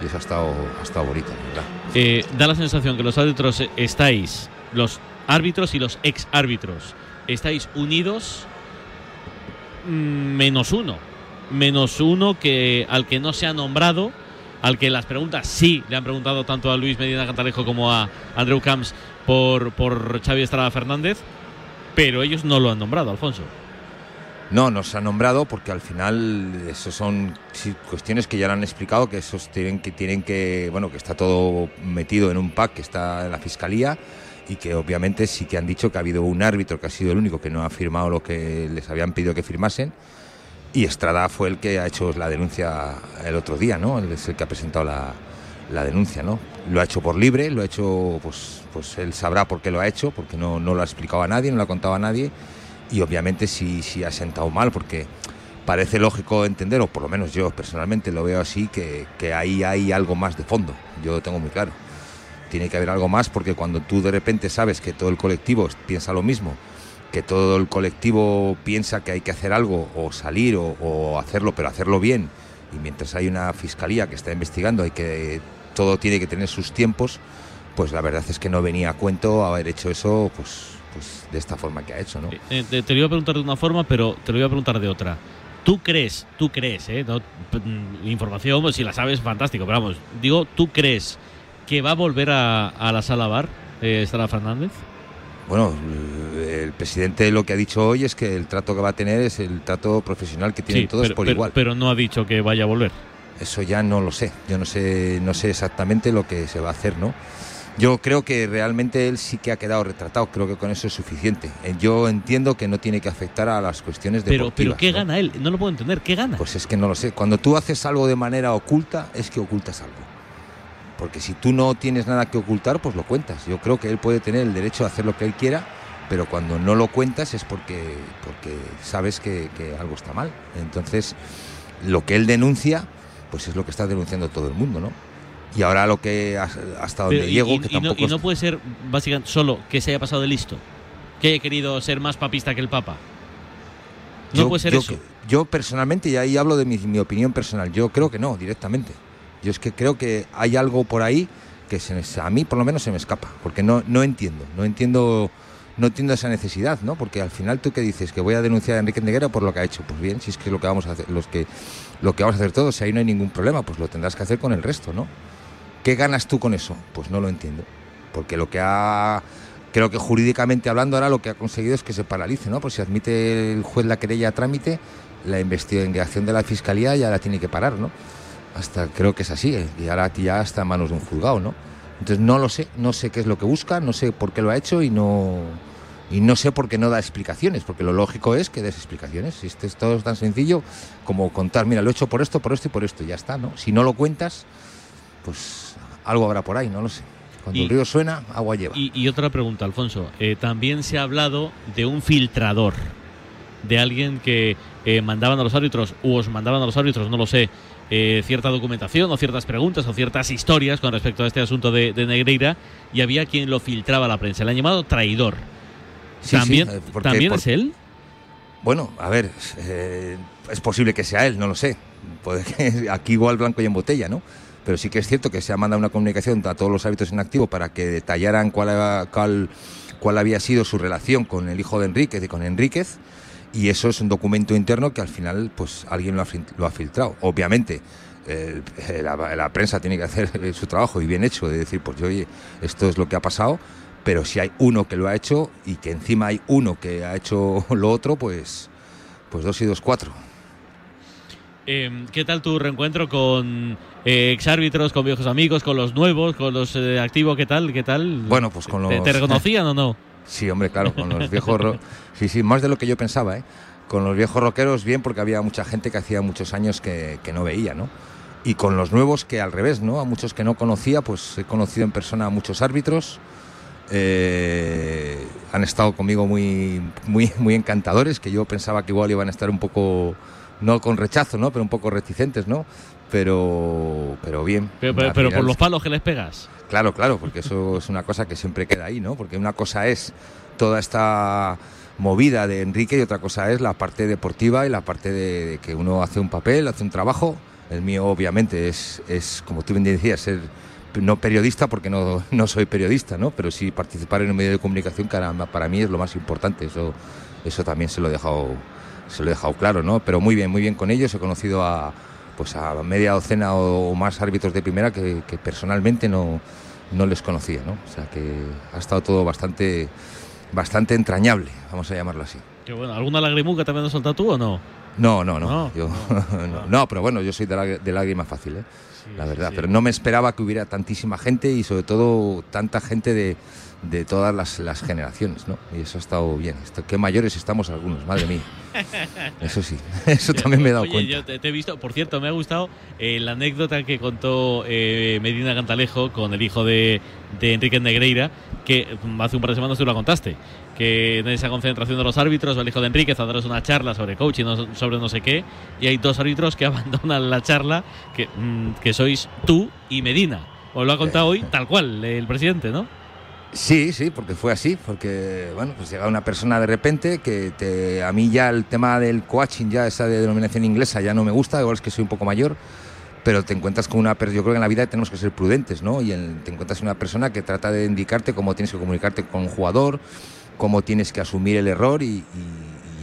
Y eso ha estado, ha estado bonito, ¿verdad? Eh, da la sensación que los árbitros estáis, los árbitros y los ex árbitros, estáis unidos mm, menos uno. Menos uno que al que no se ha nombrado, al que las preguntas sí le han preguntado tanto a Luis Medina Cantalejo como a Andreu Camps por, por Xavi Estrada Fernández, pero ellos no lo han nombrado, Alfonso. No, nos ha nombrado porque al final eso son cuestiones que ya lo han explicado, que esos tienen que tienen que, bueno, que está todo metido en un pack que está en la fiscalía y que obviamente sí que han dicho que ha habido un árbitro que ha sido el único que no ha firmado lo que les habían pedido que firmasen y Estrada fue el que ha hecho la denuncia el otro día, ¿no? Es el que ha presentado la, la denuncia, ¿no? Lo ha hecho por libre, lo ha hecho, pues, pues él sabrá por qué lo ha hecho, porque no, no lo ha explicado a nadie, no lo ha contado a nadie y obviamente sí, sí ha sentado mal porque parece lógico entender, o por lo menos yo personalmente lo veo así, que, que ahí hay algo más de fondo, yo lo tengo muy claro. Tiene que haber algo más porque cuando tú de repente sabes que todo el colectivo piensa lo mismo, que todo el colectivo piensa que hay que hacer algo o salir o, hacerlo, pero hacerlo bien, y mientras hay una fiscalía que está investigando y que todo tiene que tener sus tiempos, pues la verdad es que no venía a cuento haber hecho eso pues, pues de esta forma que ha hecho, ¿no? Eh, te, te lo iba a preguntar de una forma, pero te lo iba a preguntar de otra. ¿Tú crees, tú crees, eh, mm, información, pues, si la sabes, fantástico, pero vamos, digo, ¿tú crees que va a volver a, la sala bar, eh, Fernández? Bueno, el presidente lo que ha dicho hoy es que el trato que va a tener es el trato profesional que tienen Sí, todos pero, por pero- igual. pero no ha dicho que vaya a volver. Eso ya no lo sé. Yo no sé, no sé exactamente lo que se va a hacer, ¿no? Yo creo que realmente él sí que ha quedado retratado. Creo que con eso es suficiente. Eh, Yo entiendo que no tiene que afectar a las cuestiones Pero, deportivas. pero ¿qué ¿no? gana él? No lo puedo entender. ¿Qué gana? Pues es que no lo sé. Cuando tú haces algo de manera oculta, es que ocultas algo. Porque si tú no tienes nada que ocultar, pues lo cuentas. Yo creo que él puede tener el derecho a hacer lo que él quiera, pero cuando no lo cuentas es porque, porque sabes que, que algo está mal. Entonces, lo que él denuncia, pues es lo que está denunciando todo el mundo, ¿no? Y ahora lo que has- hasta donde Pero, llego, y, que y no, tampoco y no puede ser básicamente solo que se haya pasado de listo, que haya querido ser más papista que el Papa. No yo, puede ser yo eso. yo personalmente, y ahí hablo de mi, mi opinión personal, yo creo que no, directamente. Yo es que creo que hay algo por ahí que se a mí por lo menos se me escapa, porque no, no entiendo, no entiendo, no entiendo esa necesidad, ¿no? Porque al final tú que dices que voy a denunciar a Enrique Neguera por lo que ha hecho, pues bien, si es que es lo que vamos a hacer, los que lo que vamos a hacer todos, si ahí no hay ningún problema, pues lo tendrás que hacer con el resto, ¿no? ¿Qué ganas tú con eso? Pues no lo entiendo. Porque lo que ha. Creo que jurídicamente hablando ahora lo que ha conseguido es que se paralice, ¿no? Pues si admite el juez la querella a trámite, la investigación de la fiscalía ya la tiene que parar, ¿no? Hasta creo que es así, ¿eh? y ahora ya está en manos de un juzgado, ¿no? Entonces no lo sé, no sé qué es lo que busca, no sé por qué lo ha hecho y no. Y no sé por qué no da explicaciones, porque lo lógico es que des explicaciones. Si esto es todo tan sencillo como contar, mira, lo he hecho por esto, por esto y por esto, y ya está, ¿no? Si no lo cuentas, pues algo habrá por ahí, no lo sé. Cuando Y- el río suena, agua lleva. Y, y otra pregunta, Alfonso. Eh, también se ha hablado de un filtrador, de alguien que eh, mandaban a los árbitros, o os mandaban a los árbitros, no lo sé, eh, cierta documentación o ciertas preguntas o ciertas historias con respecto a este asunto de, de Negreira, y había quien lo filtraba a la prensa. Le han llamado traidor. Sí, ¿También, sí, eh, porque- ¿también por- es él? Bueno, a ver, eh, es posible que sea él, no lo sé. Puede que *laughs* aquí igual blanco y en botella, ¿no? Pero sí que es cierto que se ha mandado una comunicación a todos los árbitros en activo para que detallaran cuál, cuál había sido su relación con el hijo de Enríquez y con Enríquez, y eso es un documento interno que al final pues alguien lo ha, lo ha filtrado. Obviamente, el- la, la prensa tiene que hacer *laughs* su trabajo y bien hecho de decir, pues oye, esto es lo que ha pasado, pero si hay uno que lo ha hecho y que encima hay uno que ha hecho *laughs* lo otro, pues, pues dos y dos, cuatro. Eh, ¿Qué tal tu reencuentro con eh, exárbitros, con viejos amigos, con los nuevos, con los eh, activos? ¿Qué tal? ¿Qué tal? Bueno, pues con ¿Te, los- te reconocían o no? *laughs* Sí, hombre, claro, con los viejos... ro- Sí, sí, más de lo que yo pensaba, ¿eh? Con los viejos rockeros bien porque había mucha gente que hacía muchos años que, que no veía, ¿no? Y con los nuevos que al revés, ¿no? A muchos que no conocía, pues he conocido en persona a muchos árbitros. eh, han estado conmigo muy, muy, muy encantadores, que yo pensaba que igual iban a estar un poco, no con rechazo, ¿no? Pero un poco reticentes, ¿no? Pero, pero bien. Pero, pero- pero por los palos que les pegas. Claro, claro, porque eso *laughs* es una cosa que siempre queda ahí, ¿no? Porque una cosa es toda esta movida de Enrique y otra cosa es la parte deportiva y la parte de, de que uno hace un papel, hace un trabajo. El mío, obviamente, es, es como tú bien decías, ser no periodista porque no, no soy periodista, ¿no? Pero sí participar en un medio de comunicación que para mí es lo más importante. Eso, eso también se lo he dejado, se lo he dejado claro, ¿no? Pero muy bien, muy bien con ellos. He conocido a pues a media docena o, más árbitros de primera que, que personalmente no, no les conocía, ¿no? O sea que ha estado todo bastante, bastante entrañable, vamos a llamarlo así. Qué bueno. ¿Alguna lagrimuca también has soltado tú o no? No, no, no. No, yo, no, *laughs* no, pero bueno, yo soy de, lag- de lágrima fácil, ¿eh? la verdad. sí. Pero no me esperaba que hubiera tantísima gente y sobre todo tanta gente de, de todas las, las generaciones, ¿no? Y eso ha estado bien. Esto- qué mayores estamos algunos, madre mía. *laughs* Eso sí, *laughs* eso también me he dado Oye, cuenta. yo te, te he visto, por cierto, me ha gustado eh, la anécdota que contó eh, Medina Cantalejo con el hijo de, de Enrique Negreira, que mm, hace un par de semanas tú la contaste, que en esa concentración de los árbitros el hijo de Enrique a daros una charla sobre coaching, no- sobre no sé qué, y hay dos árbitros que *laughs* abandonan la charla, que, mm, que sois tú y Medina. Os lo ha contado hoy tal cual el presidente, ¿no? Sí, sí, porque fue así, porque bueno, pues llega una persona de repente que te, a mí ya el tema del coaching, ya esa de denominación inglesa ya no me gusta, igual es que soy un poco mayor, pero te encuentras con una persona, yo creo que en la vida tenemos que ser prudentes, ¿no? Y te encuentras una persona que trata de indicarte cómo tienes que comunicarte con un jugador, cómo tienes que asumir el error y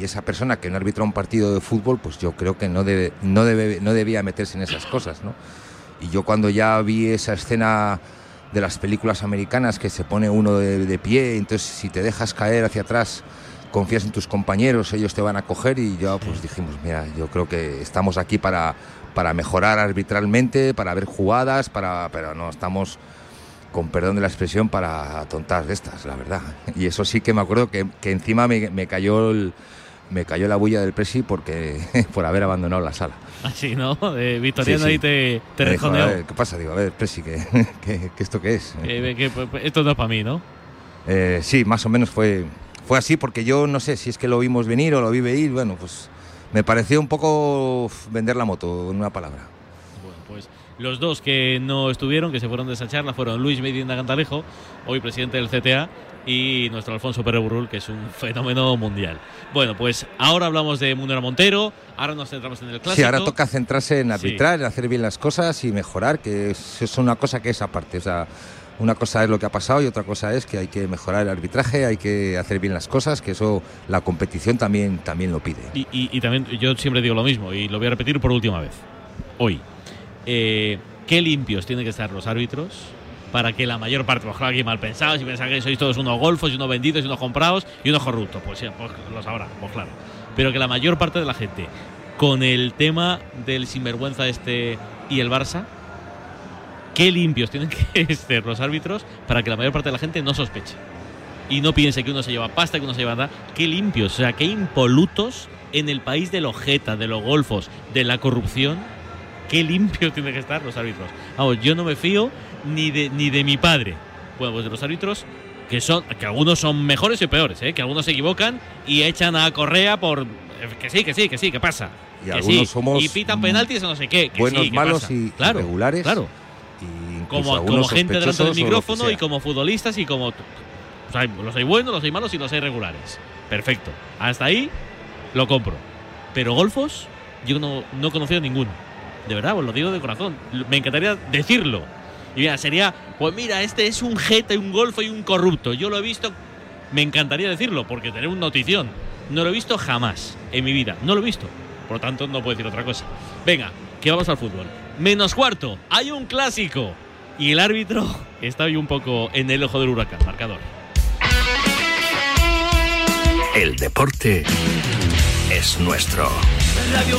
esa persona que no arbitra un partido de fútbol, pues yo creo que no, debe, no, debe, no debía meterse en esas cosas, ¿no? Y yo cuando ya vi esa escena de las películas americanas que se pone uno de, de pie, entonces si te dejas caer hacia atrás, confías en tus compañeros, ellos te van a coger y ya pues dijimos, mira, yo creo que estamos aquí para, para mejorar arbitralmente, para ver jugadas, para, pero no estamos con perdón de la expresión, para tontas de estas, la verdad. Y eso sí que me acuerdo que, que encima me, me cayó el- me cayó la bulla del presi porque *laughs* por haber abandonado la sala. Así, ¿no? De Victoriano Sí, sí. ahí te, te dijo. "A ver, ¿Qué pasa? Digo, a ver, presi, ¿qué, *laughs* qué, qué esto qué es? Que- que- que- esto no es para mí, ¿no? Eh, sí, más o menos fue, fue así, porque yo no sé si es que lo vimos venir o lo vi venir, bueno, pues me pareció un poco vender la moto, en una palabra. Bueno, pues los dos que no estuvieron, que se fueron de esa charla, fueron Luis Medina Cantalejo, hoy presidente del CTA, y nuestro Alfonso Pérez Burrul, que es un fenómeno mundial. Bueno, pues ahora hablamos de Munera Montero, ahora nos centramos en el clásico. Sí, ahora toca centrarse en Sí. arbitrar, en hacer bien las cosas y mejorar, que es, es una cosa que es aparte. O sea, una cosa es lo que ha pasado y otra cosa es que hay que mejorar el arbitraje, hay que hacer bien las cosas, que eso la competición también, también lo pide. Y, y- y también yo siempre digo lo mismo, y lo voy a repetir por última vez. Hoy, eh, ¿qué limpios tienen que estar los árbitros para que la mayor parte, ojalá aquí mal pensados y pensan que sois todos unos golfos y unos vendidos y unos comprados y unos corruptos? Pues pues lo sabrán, pues claro. Pero que la mayor parte de la gente, con el tema del sinvergüenza este y el Barça, ¿qué limpios tienen que *laughs* ser los árbitros para que la mayor parte de la gente no sospeche? y no piense que uno se lleva pasta, que uno se lleva nada. Qué limpios, o sea, qué impolutos en el país de los jeta, de los golfos, de la corrupción. Qué limpios tienen que estar los árbitros. Vamos, yo no me fío ni de, ni de mi padre. Bueno, pues de los árbitros que son, que algunos son mejores y peores, ¿eh? que algunos se equivocan y echan a Correa por. eh, Que sí, que sí, que sí, que pasa. Y que algunos sí. somos y pitan mm, penaltis o no sé qué. Que buenos, sí, que malos pasa. y claro, irregulares. Claro. Y Como, como gente delante del micrófono y como futbolistas y como. o sea, los hay buenos, los hay malos y los hay regulares. Perfecto. Hasta ahí lo compro. Pero golfos, yo no, no he conocido ninguno. De verdad, os lo digo de corazón. Me encantaría decirlo. Y mira, sería, pues mira, este es un jeta un golfo y un corrupto. Yo lo he visto Me encantaría decirlo, porque tener un notición. No lo he visto jamás en mi vida. No lo he visto. Por lo tanto, no puedo decir otra cosa. Venga, que vamos al fútbol. Menos cuarto. Hay un clásico. Y el árbitro *laughs* está hoy un poco en el ojo del huracán. Marcador. El deporte es nuestro. Radio.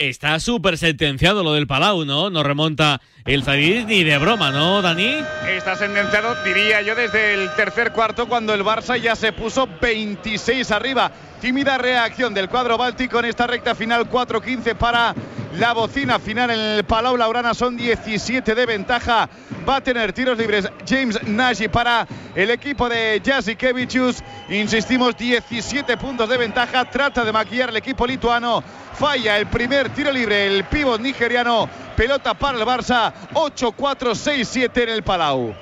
Está súper sentenciado lo del Palau, ¿no? No remonta el Zadiz ni de broma, ¿no, Dani? Está sentenciado, diría yo, desde el tercer cuarto cuando el Barça ya se puso 26 arriba. Tímida reacción del cuadro báltico en esta recta final 4-15 para la bocina final en el Palau Laurana. Son 17 de ventaja. Va a tener tiros libres James Nagy para el equipo de Jasikevichus. Insistimos, 17 puntos de ventaja. Trata de maquillar el equipo lituano. Falla el primer tiro libre el pívot nigeriano. Pelota para el Barça. 8-4-6-7 en el Palau.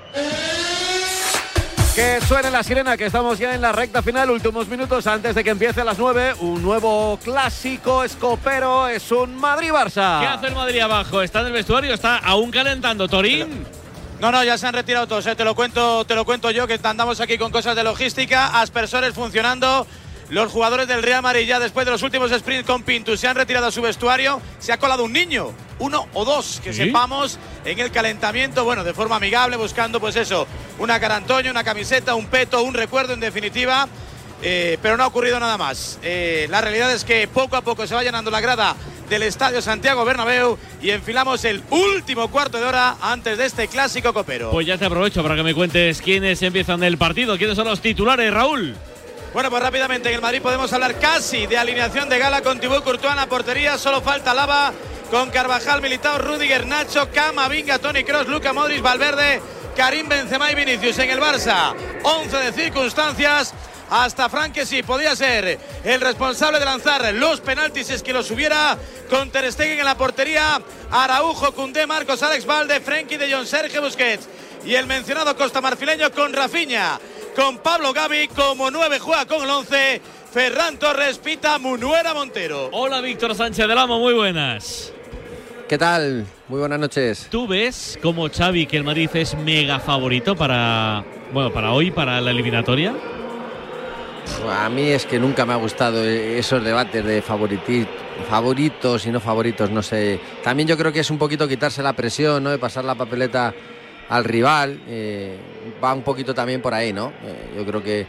Que suene la sirena, que estamos ya en la recta final, últimos minutos antes de que empiece a las 9. Un nuevo clásico escopero es un Madrid-Barça. ¿Qué hace el Madrid abajo? ¿Está en el vestuario? ¿Está aún calentando Torín? No, no, ya se han retirado todos, ¿eh? te, lo cuento, te lo cuento yo, que andamos aquí con cosas de logística, aspersores funcionando. Los jugadores del Real Madrid ya después de los últimos sprints con Pintus se han retirado a su vestuario. Se ha colado un niño, uno o dos, que ¿Sí? sepamos, en el calentamiento, bueno, de forma amigable, buscando pues eso, una carantoña, una camiseta, un peto, un recuerdo en definitiva. Eh, pero no ha ocurrido nada más. Eh, la realidad es que poco a poco se va llenando la grada del Estadio Santiago Bernabéu y enfilamos el último cuarto de hora antes de este clásico copero. Pues ya te aprovecho para que me cuentes quiénes empiezan el partido, quiénes son los titulares, Raúl. Bueno, pues rápidamente en el Madrid podemos hablar casi de alineación de gala con Thibaut Courtois en la portería. Solo falta Lava con Carvajal, Militao, Rudiger, Nacho, Camavinga, Tony Cross, Luca Modric, Valverde, Karim Benzema y Vinicius en el Barça. 11 de circunstancias. Hasta Frank que sí podía ser el responsable de lanzar los penaltis es que los hubiera con Ter Stegen en la portería, Araujo, Cundé, Marcos, Alex Valde, Frenkie de Jong, Sergio Busquets y el mencionado Costa Marfileño con Rafinha con Pablo Gavi como 9 juega con el 11. Ferran Torres, Pita, Munuera Montero. Hola Víctor Sánchez del Amo, muy buenas. ¿Qué tal? Muy buenas noches. ¿Tú ves como Xavi que el Madrid es mega favorito para bueno, para hoy para la eliminatoria? A mí es que nunca me ha gustado esos debates de favoritos y no favoritos, no sé. También yo creo que es un poquito quitarse la presión, ¿no? De pasar la papeleta al rival. eh, va un poquito también por ahí, ¿no? Eh, yo creo que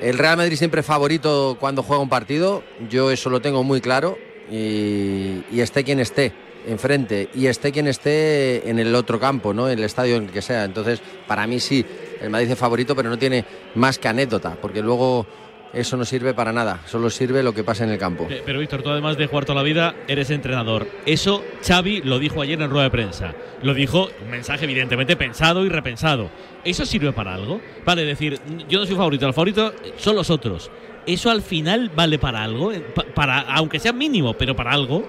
el Real Madrid siempre es favorito cuando juega un partido. Yo eso lo tengo muy claro. Y, y esté quien esté enfrente y esté quien esté en el otro campo, ¿no? En el estadio en el que sea. Entonces, para mí sí, el Madrid es favorito, pero no tiene más que anécdota, porque luego eso no sirve para nada. Solo sirve lo que pasa en el campo. Eh, Pero Víctor, tú además de jugar toda la vida, eres entrenador. Eso Xavi lo dijo ayer en rueda de prensa. Lo dijo, un mensaje evidentemente pensado y repensado. ¿Eso sirve para algo? Vale, decir, yo no soy favorito, el favorito son los otros. ¿Eso al final vale para algo? Eh, pa- Para, aunque sea mínimo, pero para algo.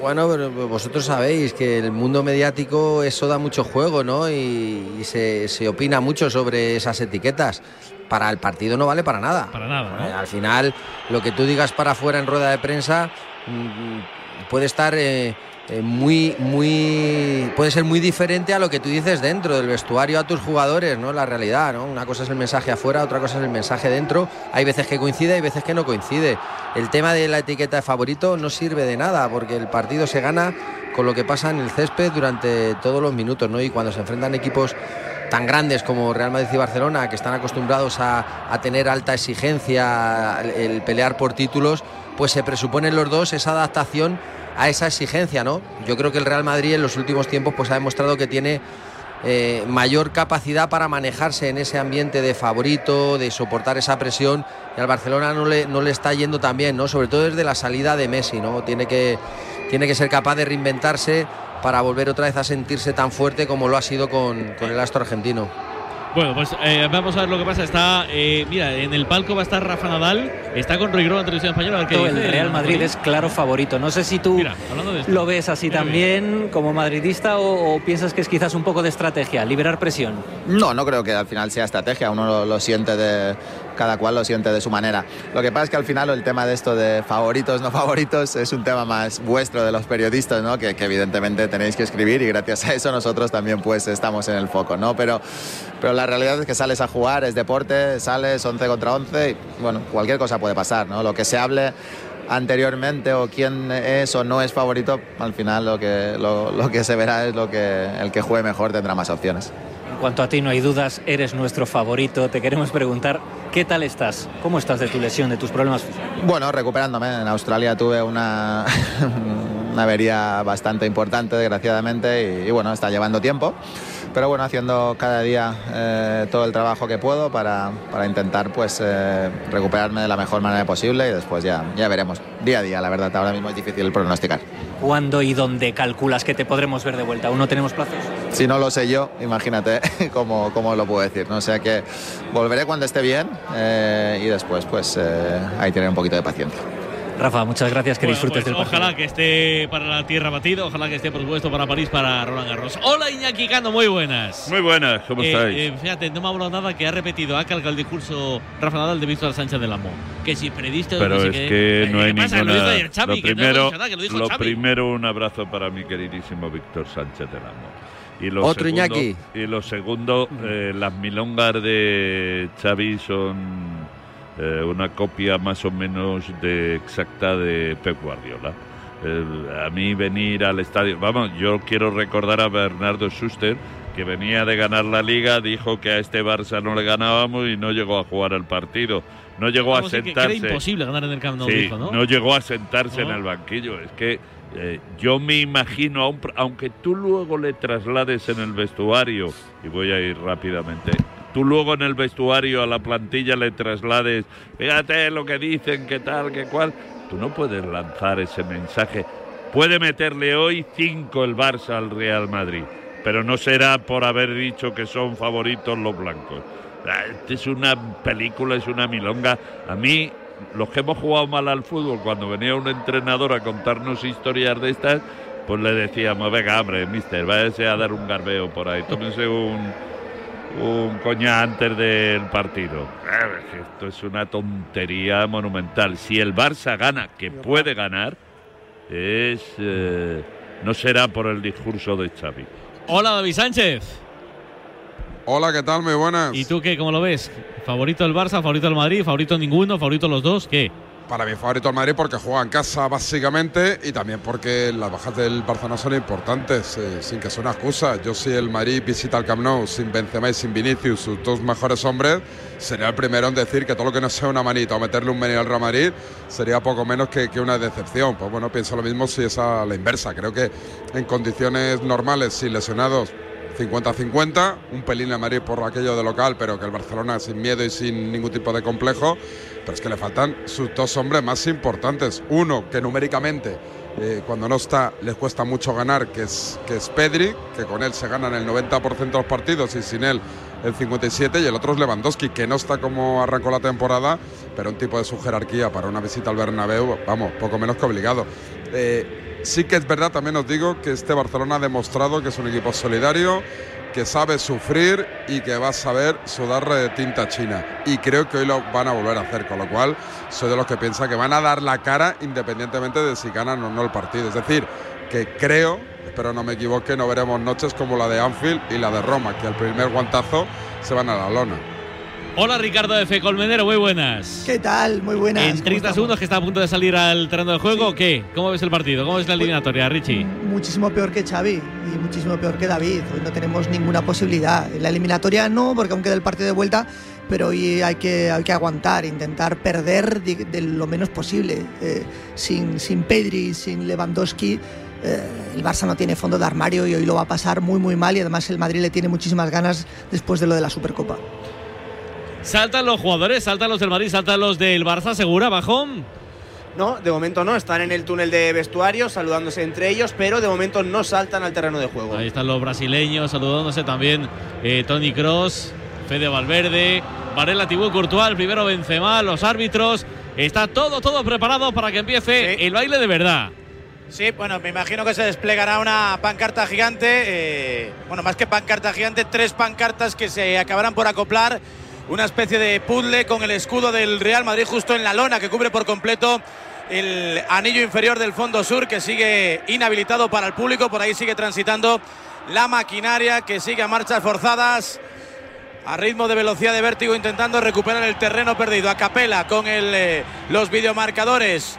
Bueno, pero vosotros sabéis que el mundo mediático eso da mucho juego, ¿no? Y, y se, se opina mucho sobre esas etiquetas. Para el partido no vale para nada. Para nada, ¿no? Eh, Al final, lo que tú digas para afuera en rueda de prensa mm, puede estar eh, eh, muy, muy, puede ser muy diferente a lo que tú dices dentro del vestuario a tus jugadores, ¿no? La realidad, ¿no? Una cosa es el mensaje afuera, otra cosa es el mensaje dentro. Hay veces que coincide, hay veces que no coincide. El tema de la etiqueta de favorito no sirve de nada porque el partido se gana con lo que pasa en el césped durante todos los minutos, ¿no? Y cuando se enfrentan equipos tan grandes como Real Madrid y Barcelona, que están acostumbrados a, a tener alta exigencia, el, el pelear por títulos, pues se presuponen los dos esa adaptación a esa exigencia, ¿no? Yo creo que el Real Madrid en los últimos tiempos pues ha demostrado que tiene eh, mayor capacidad para manejarse en ese ambiente de favorito, de soportar esa presión. Y al Barcelona no le, no le está yendo tan bien, ¿no? Sobre todo desde la salida de Messi, ¿no? Tiene que, tiene que ser capaz de reinventarse para volver otra vez a sentirse tan fuerte como lo ha sido con, con el astro argentino. Bueno, pues eh, vamos a ver lo que pasa. Está, eh, mira, en el palco va a estar Rafa Nadal, está con Roy Grova en televisión española. A ver qué el dice. Real Madrid es claro favorito. No sé si tú esto. lo ves así Mira, también como madridista o, o piensas que es quizás un poco de estrategia, liberar presión. No, no creo que al final sea estrategia, uno lo, lo siente de, cada cual lo siente de su manera. Lo que pasa es que al final el tema de esto de favoritos, no favoritos, es un tema más vuestro de los periodistas, ¿no? Que, que evidentemente tenéis que escribir y gracias a eso nosotros también pues estamos en el foco, ¿no? Pero, pero la realidad es que sales a jugar, es deporte, sales 11 contra 11 y bueno, cualquier cosa puede pasar, ¿no? Lo que se hable anteriormente o quién es o no es favorito, al final lo que, lo, que se verá es lo que el que juegue mejor tendrá más opciones. En cuanto a ti, no hay dudas, eres nuestro favorito. Te queremos preguntar, ¿qué tal estás? ¿Cómo estás de tu lesión, de tus problemas? Bueno, recuperándome. En Australia tuve una, *laughs* una avería bastante importante, desgraciadamente, y bueno, está llevando tiempo. Pero bueno, haciendo cada día eh, todo el trabajo que puedo para, para intentar pues eh, recuperarme de la mejor manera posible y después ya, ya veremos. Día a día, la verdad, ahora mismo es difícil pronosticar. ¿Cuándo y dónde calculas que te podremos ver de vuelta? ¿Aún no tenemos plazos? Si no lo sé yo, imagínate *laughs* cómo, cómo lo puedo decir. ¿no? O sea que volveré cuando esté bien eh, y después pues ahí tener un poquito de paciencia. Rafa, muchas gracias, que Bueno, disfrutes pues del partido. Ojalá que esté para la tierra batido, ojalá que esté, por supuesto, para París, para Roland Garros. Hola Iñaki Cano, muy buenas. Muy buenas, ¿cómo Eh, estáis? eh, fíjate, no me ha hablado nada que ha repetido, ha calcado el discurso Rafa Nadal de Víctor Sánchez del Amo. Que si prediste Pero no es qué. que Eh, no hay ¿qué pasa? Que ninguna. Lo dijo Xavi, lo que no primero, dicho nada, que lo dijo lo primero, un abrazo para mi queridísimo Víctor Sánchez del Amo. Y lo Otro segundo- Iñaki. Y lo segundo, eh, las milongas de Xavi son eh, una copia más o menos de exacta de Pep Guardiola. Eh, a mí venir al estadio, vamos, yo quiero recordar a Bernardo Schuster que venía de ganar la liga, dijo que a este Barça no le ganábamos y no llegó a jugar el partido. No llegó Vamos, a sí, que- que era sentarse. imposible ganar en el Camp Nou, Sí, dijo, ¿no? llegó a sentarse ¿No? en el banquillo. Es que eh, yo me imagino, aunque tú luego le traslades en el vestuario, y voy a ir rápidamente, tú luego en el vestuario a la plantilla le traslades, fíjate lo que dicen, qué tal, qué cual, tú no puedes lanzar ese mensaje. Puede meterle hoy cinco el Barça al Real Madrid, pero no será por haber dicho que son favoritos los blancos. Ah, Esta es una película, es una milonga. A mí, los que hemos jugado mal al fútbol, cuando venía un entrenador a contarnos historias de estas, pues le decíamos, venga, hombre, mister, váyase a dar un garbeo por ahí, tómense un, un coña antes del partido. Esto es una tontería monumental. Si el Barça gana, que puede ganar, es eh, no será por el discurso de Xavi. Hola David Sánchez. Hola, ¿qué tal? Muy buenas. ¿Y tú qué? ¿Cómo lo ves? ¿Favorito del Barça, favorito del Madrid, favorito ninguno, favorito los dos? ¿Qué? Para mí favorito el Madrid porque juega en casa básicamente y también porque las bajas del Barcelona son importantes, eh, sin que sea una excusa. Yo si el Madrid visita el Camp Nou sin Benzema y sin Vinicius, sus dos mejores hombres, sería el primero en decir que todo lo que no sea una manita o meterle un menino al Real Madrid sería poco menos que, que una decepción. Pues bueno, pienso lo mismo si es a la inversa. Creo que en condiciones normales, sin lesionados, 50-50, un pelín a Madrid por aquello de local, pero que el Barcelona sin miedo y sin ningún tipo de complejo, pero es que le faltan sus dos hombres más importantes. Uno que numéricamente, eh, cuando no está, les cuesta mucho ganar, que es, que es Pedri, que con él se ganan el 90% de los partidos y sin él el 57%, y el otro es Lewandowski, que no está como arrancó la temporada, pero un tipo de su jerarquía para una visita al Bernabéu, vamos, poco menos que obligado. Eh, Sí que es verdad, también os digo, que este Barcelona ha demostrado que es un equipo solidario, que sabe sufrir y que va a saber sudar de tinta china. Y creo que hoy lo van a volver a hacer, con lo cual soy de los que piensa que van a dar la cara independientemente de si ganan o no el partido. Es decir, que creo, espero no me equivoque, no veremos noches como la de Anfield y la de Roma, que al primer guantazo se van a la lona. Hola Ricardo de Fe Colmenero, muy buenas. ¿Qué tal? Muy buenas. En 30 segundos que está a punto de salir al terreno de juego, ¿qué? ¿Cómo ves el partido? ¿Cómo ves la eliminatoria, Richie? Muchísimo peor que Xavi y muchísimo peor que David. Hoy no tenemos ninguna posibilidad. En la eliminatoria no, porque aún queda el partido de vuelta, pero hoy hay que, hay que aguantar, intentar perder de, de lo menos posible. Eh, sin, sin Pedri, sin Lewandowski, eh, el Barça no tiene fondo de armario y hoy lo va a pasar muy muy mal y además el Madrid le tiene muchísimas ganas después de lo de la Supercopa. Saltan los jugadores, saltan los del Madrid, saltan los del Barça, segura, bajón. No, de momento no, están en el túnel de vestuario saludándose entre ellos, pero de momento no saltan al terreno de juego. Ahí están los brasileños saludándose también eh, Tony Cross, Fede Valverde, Varela Tibú Courtois, primero Benzema, los árbitros. Está todo, todo preparado para que empiece el baile de verdad. Sí, bueno, me imagino que se desplegará una pancarta gigante. eh, bueno, más que pancarta gigante, tres pancartas que se acabarán por acoplar. Una especie de puzzle con el escudo del Real Madrid justo en la lona que cubre por completo el anillo inferior del fondo sur que sigue inhabilitado para el público. Por ahí sigue transitando la maquinaria que sigue a marchas forzadas a ritmo de velocidad de vértigo intentando recuperar el terreno perdido. A capela con el, eh, los videomarcadores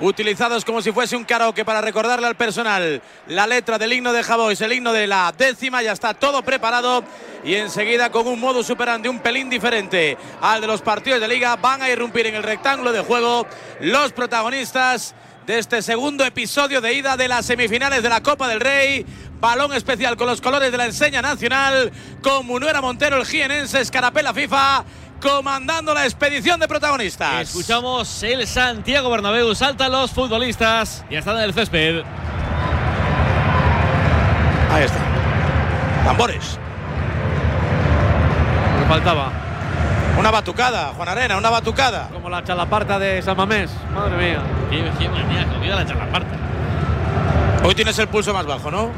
utilizados como si fuese un karaoke para recordarle al personal la letra del himno de Javois, el himno de la décima, ya está todo preparado y enseguida con un modo superante un pelín diferente al de los partidos de liga van a irrumpir en el rectángulo de juego los protagonistas de este segundo episodio de ida de las semifinales de la Copa del Rey. Balón especial con los colores de la enseña nacional, con Munuera Montero, el jienense, Escarapela FIFA, comandando la expedición de protagonistas. Escuchamos el Santiago Bernabéu, saltan los futbolistas, ya están en el césped. Ahí está. Tambores. Me faltaba. Una batucada, Juan Arena, una batucada. Como la chalaparta de San Mamés. Madre mía. Qué, qué manía, comida la chalaparta. Hoy tienes el pulso más bajo, ¿no?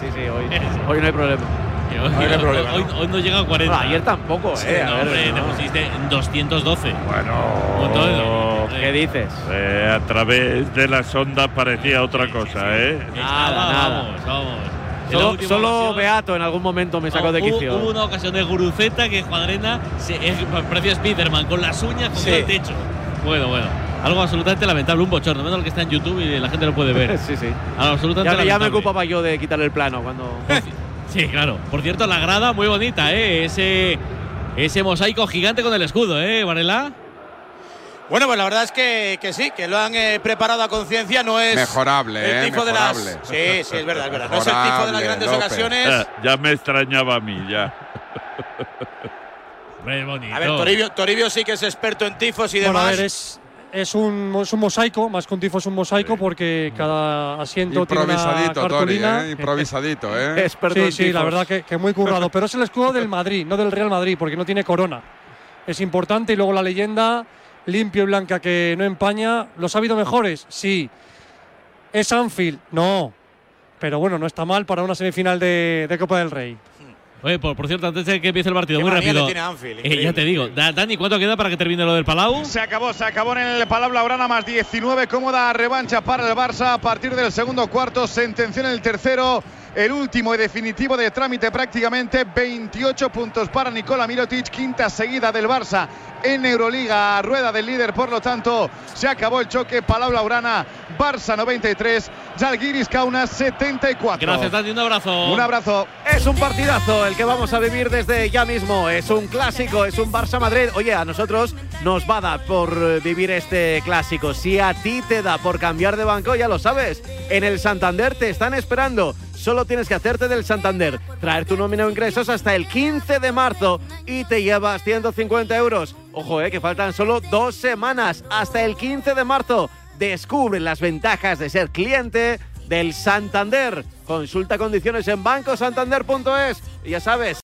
Sí, sí, hoy, hoy no hay problema. *laughs* Hoy, no hay problema, hoy- ¿no? hoy no llega a 40. Bueno, ayer tampoco, Sí, eh, a no, ver, hombre, te pusiste en 212. Bueno, ¿Qué dices? eh, a través de las ondas parecía otra cosa, ¿eh? Nada, nada. Vamos, vamos. Solo, solo ocasión- Beato en algún momento me sacó de quicio. Hubo, una ocasión de Guruceta que Cuadrena se, eh, parecía Spiderman con las uñas con Sí. el techo. Bueno, bueno. Algo absolutamente lamentable, un bochorno. Menos el que está en YouTube y la gente lo puede ver. *laughs* sí, sí. Algo absolutamente Ya, me- ya me lamentable. ocupaba yo de quitar el plano cuando. Sí, claro. Por cierto, la grada muy bonita, ¿eh? Ese, ese mosaico gigante con el escudo, ¿eh, Varela? Bueno, pues la verdad es que, que sí, que lo han eh, preparado a conciencia, no es Mejorable, el eh, tifo de las mejorable. Sí, sí, es verdad, es verdad. No es el tifo de las grandes López. ocasiones. Eh, ya me extrañaba a mí, ya. *laughs* Muy bonito. A ver, Toribio, Toribio sí que es experto en tifos y Bueno, demás. a ver, es, es, un, es un mosaico, más que un tifo es un mosaico porque cada asiento tiene una Improvisadito, Tori, cartulina. ¿eh? Improvisadito, ¿eh? *laughs* Experto Sí, sí, la verdad que, que muy currado. Pero es el escudo del Madrid, no del Real Madrid, porque no tiene corona. Es importante. Y luego la leyenda, limpio y blanca, que no empaña. ¿Los ha habido mejores? Sí. ¿Es Anfield? No. Pero bueno, no está mal para una semifinal de, de Copa del Rey. Oye, por, por cierto, antes de que empiece el partido, muy rápido. tiene Anfield, Eh, ya te digo, Da- Dani, ¿cuánto queda para que termine lo del Palau? Se acabó, se acabó en el Palau Blaugrana más 19. Cómoda revancha para el Barça a partir del segundo cuarto. Sentenció en el tercero. El último y definitivo de trámite prácticamente 28 puntos para Nikola Mirotic, quinta seguida del Barça en Euroliga, rueda del líder, por lo tanto se acabó el choque, Palau Blaugrana, Barça 93, Zalgiris Kaunas 74. Gracias, Dani, un abrazo. Un abrazo. Es un partidazo el que vamos a vivir desde ya mismo. Es un clásico, es un Barça Madrid. Oye, a nosotros nos va a dar por vivir este clásico. Si a ti te da por cambiar de banco, ya lo sabes. En el Santander te están esperando. Solo tienes que hacerte del Santander, traer tu nómina o ingresos hasta el 15 de marzo y te llevas 150 euros. Ojo, eh, que faltan solo dos semanas hasta el 15 de marzo. Descubre las ventajas de ser cliente del Santander. Consulta condiciones en bancosantander.es y ya sabes.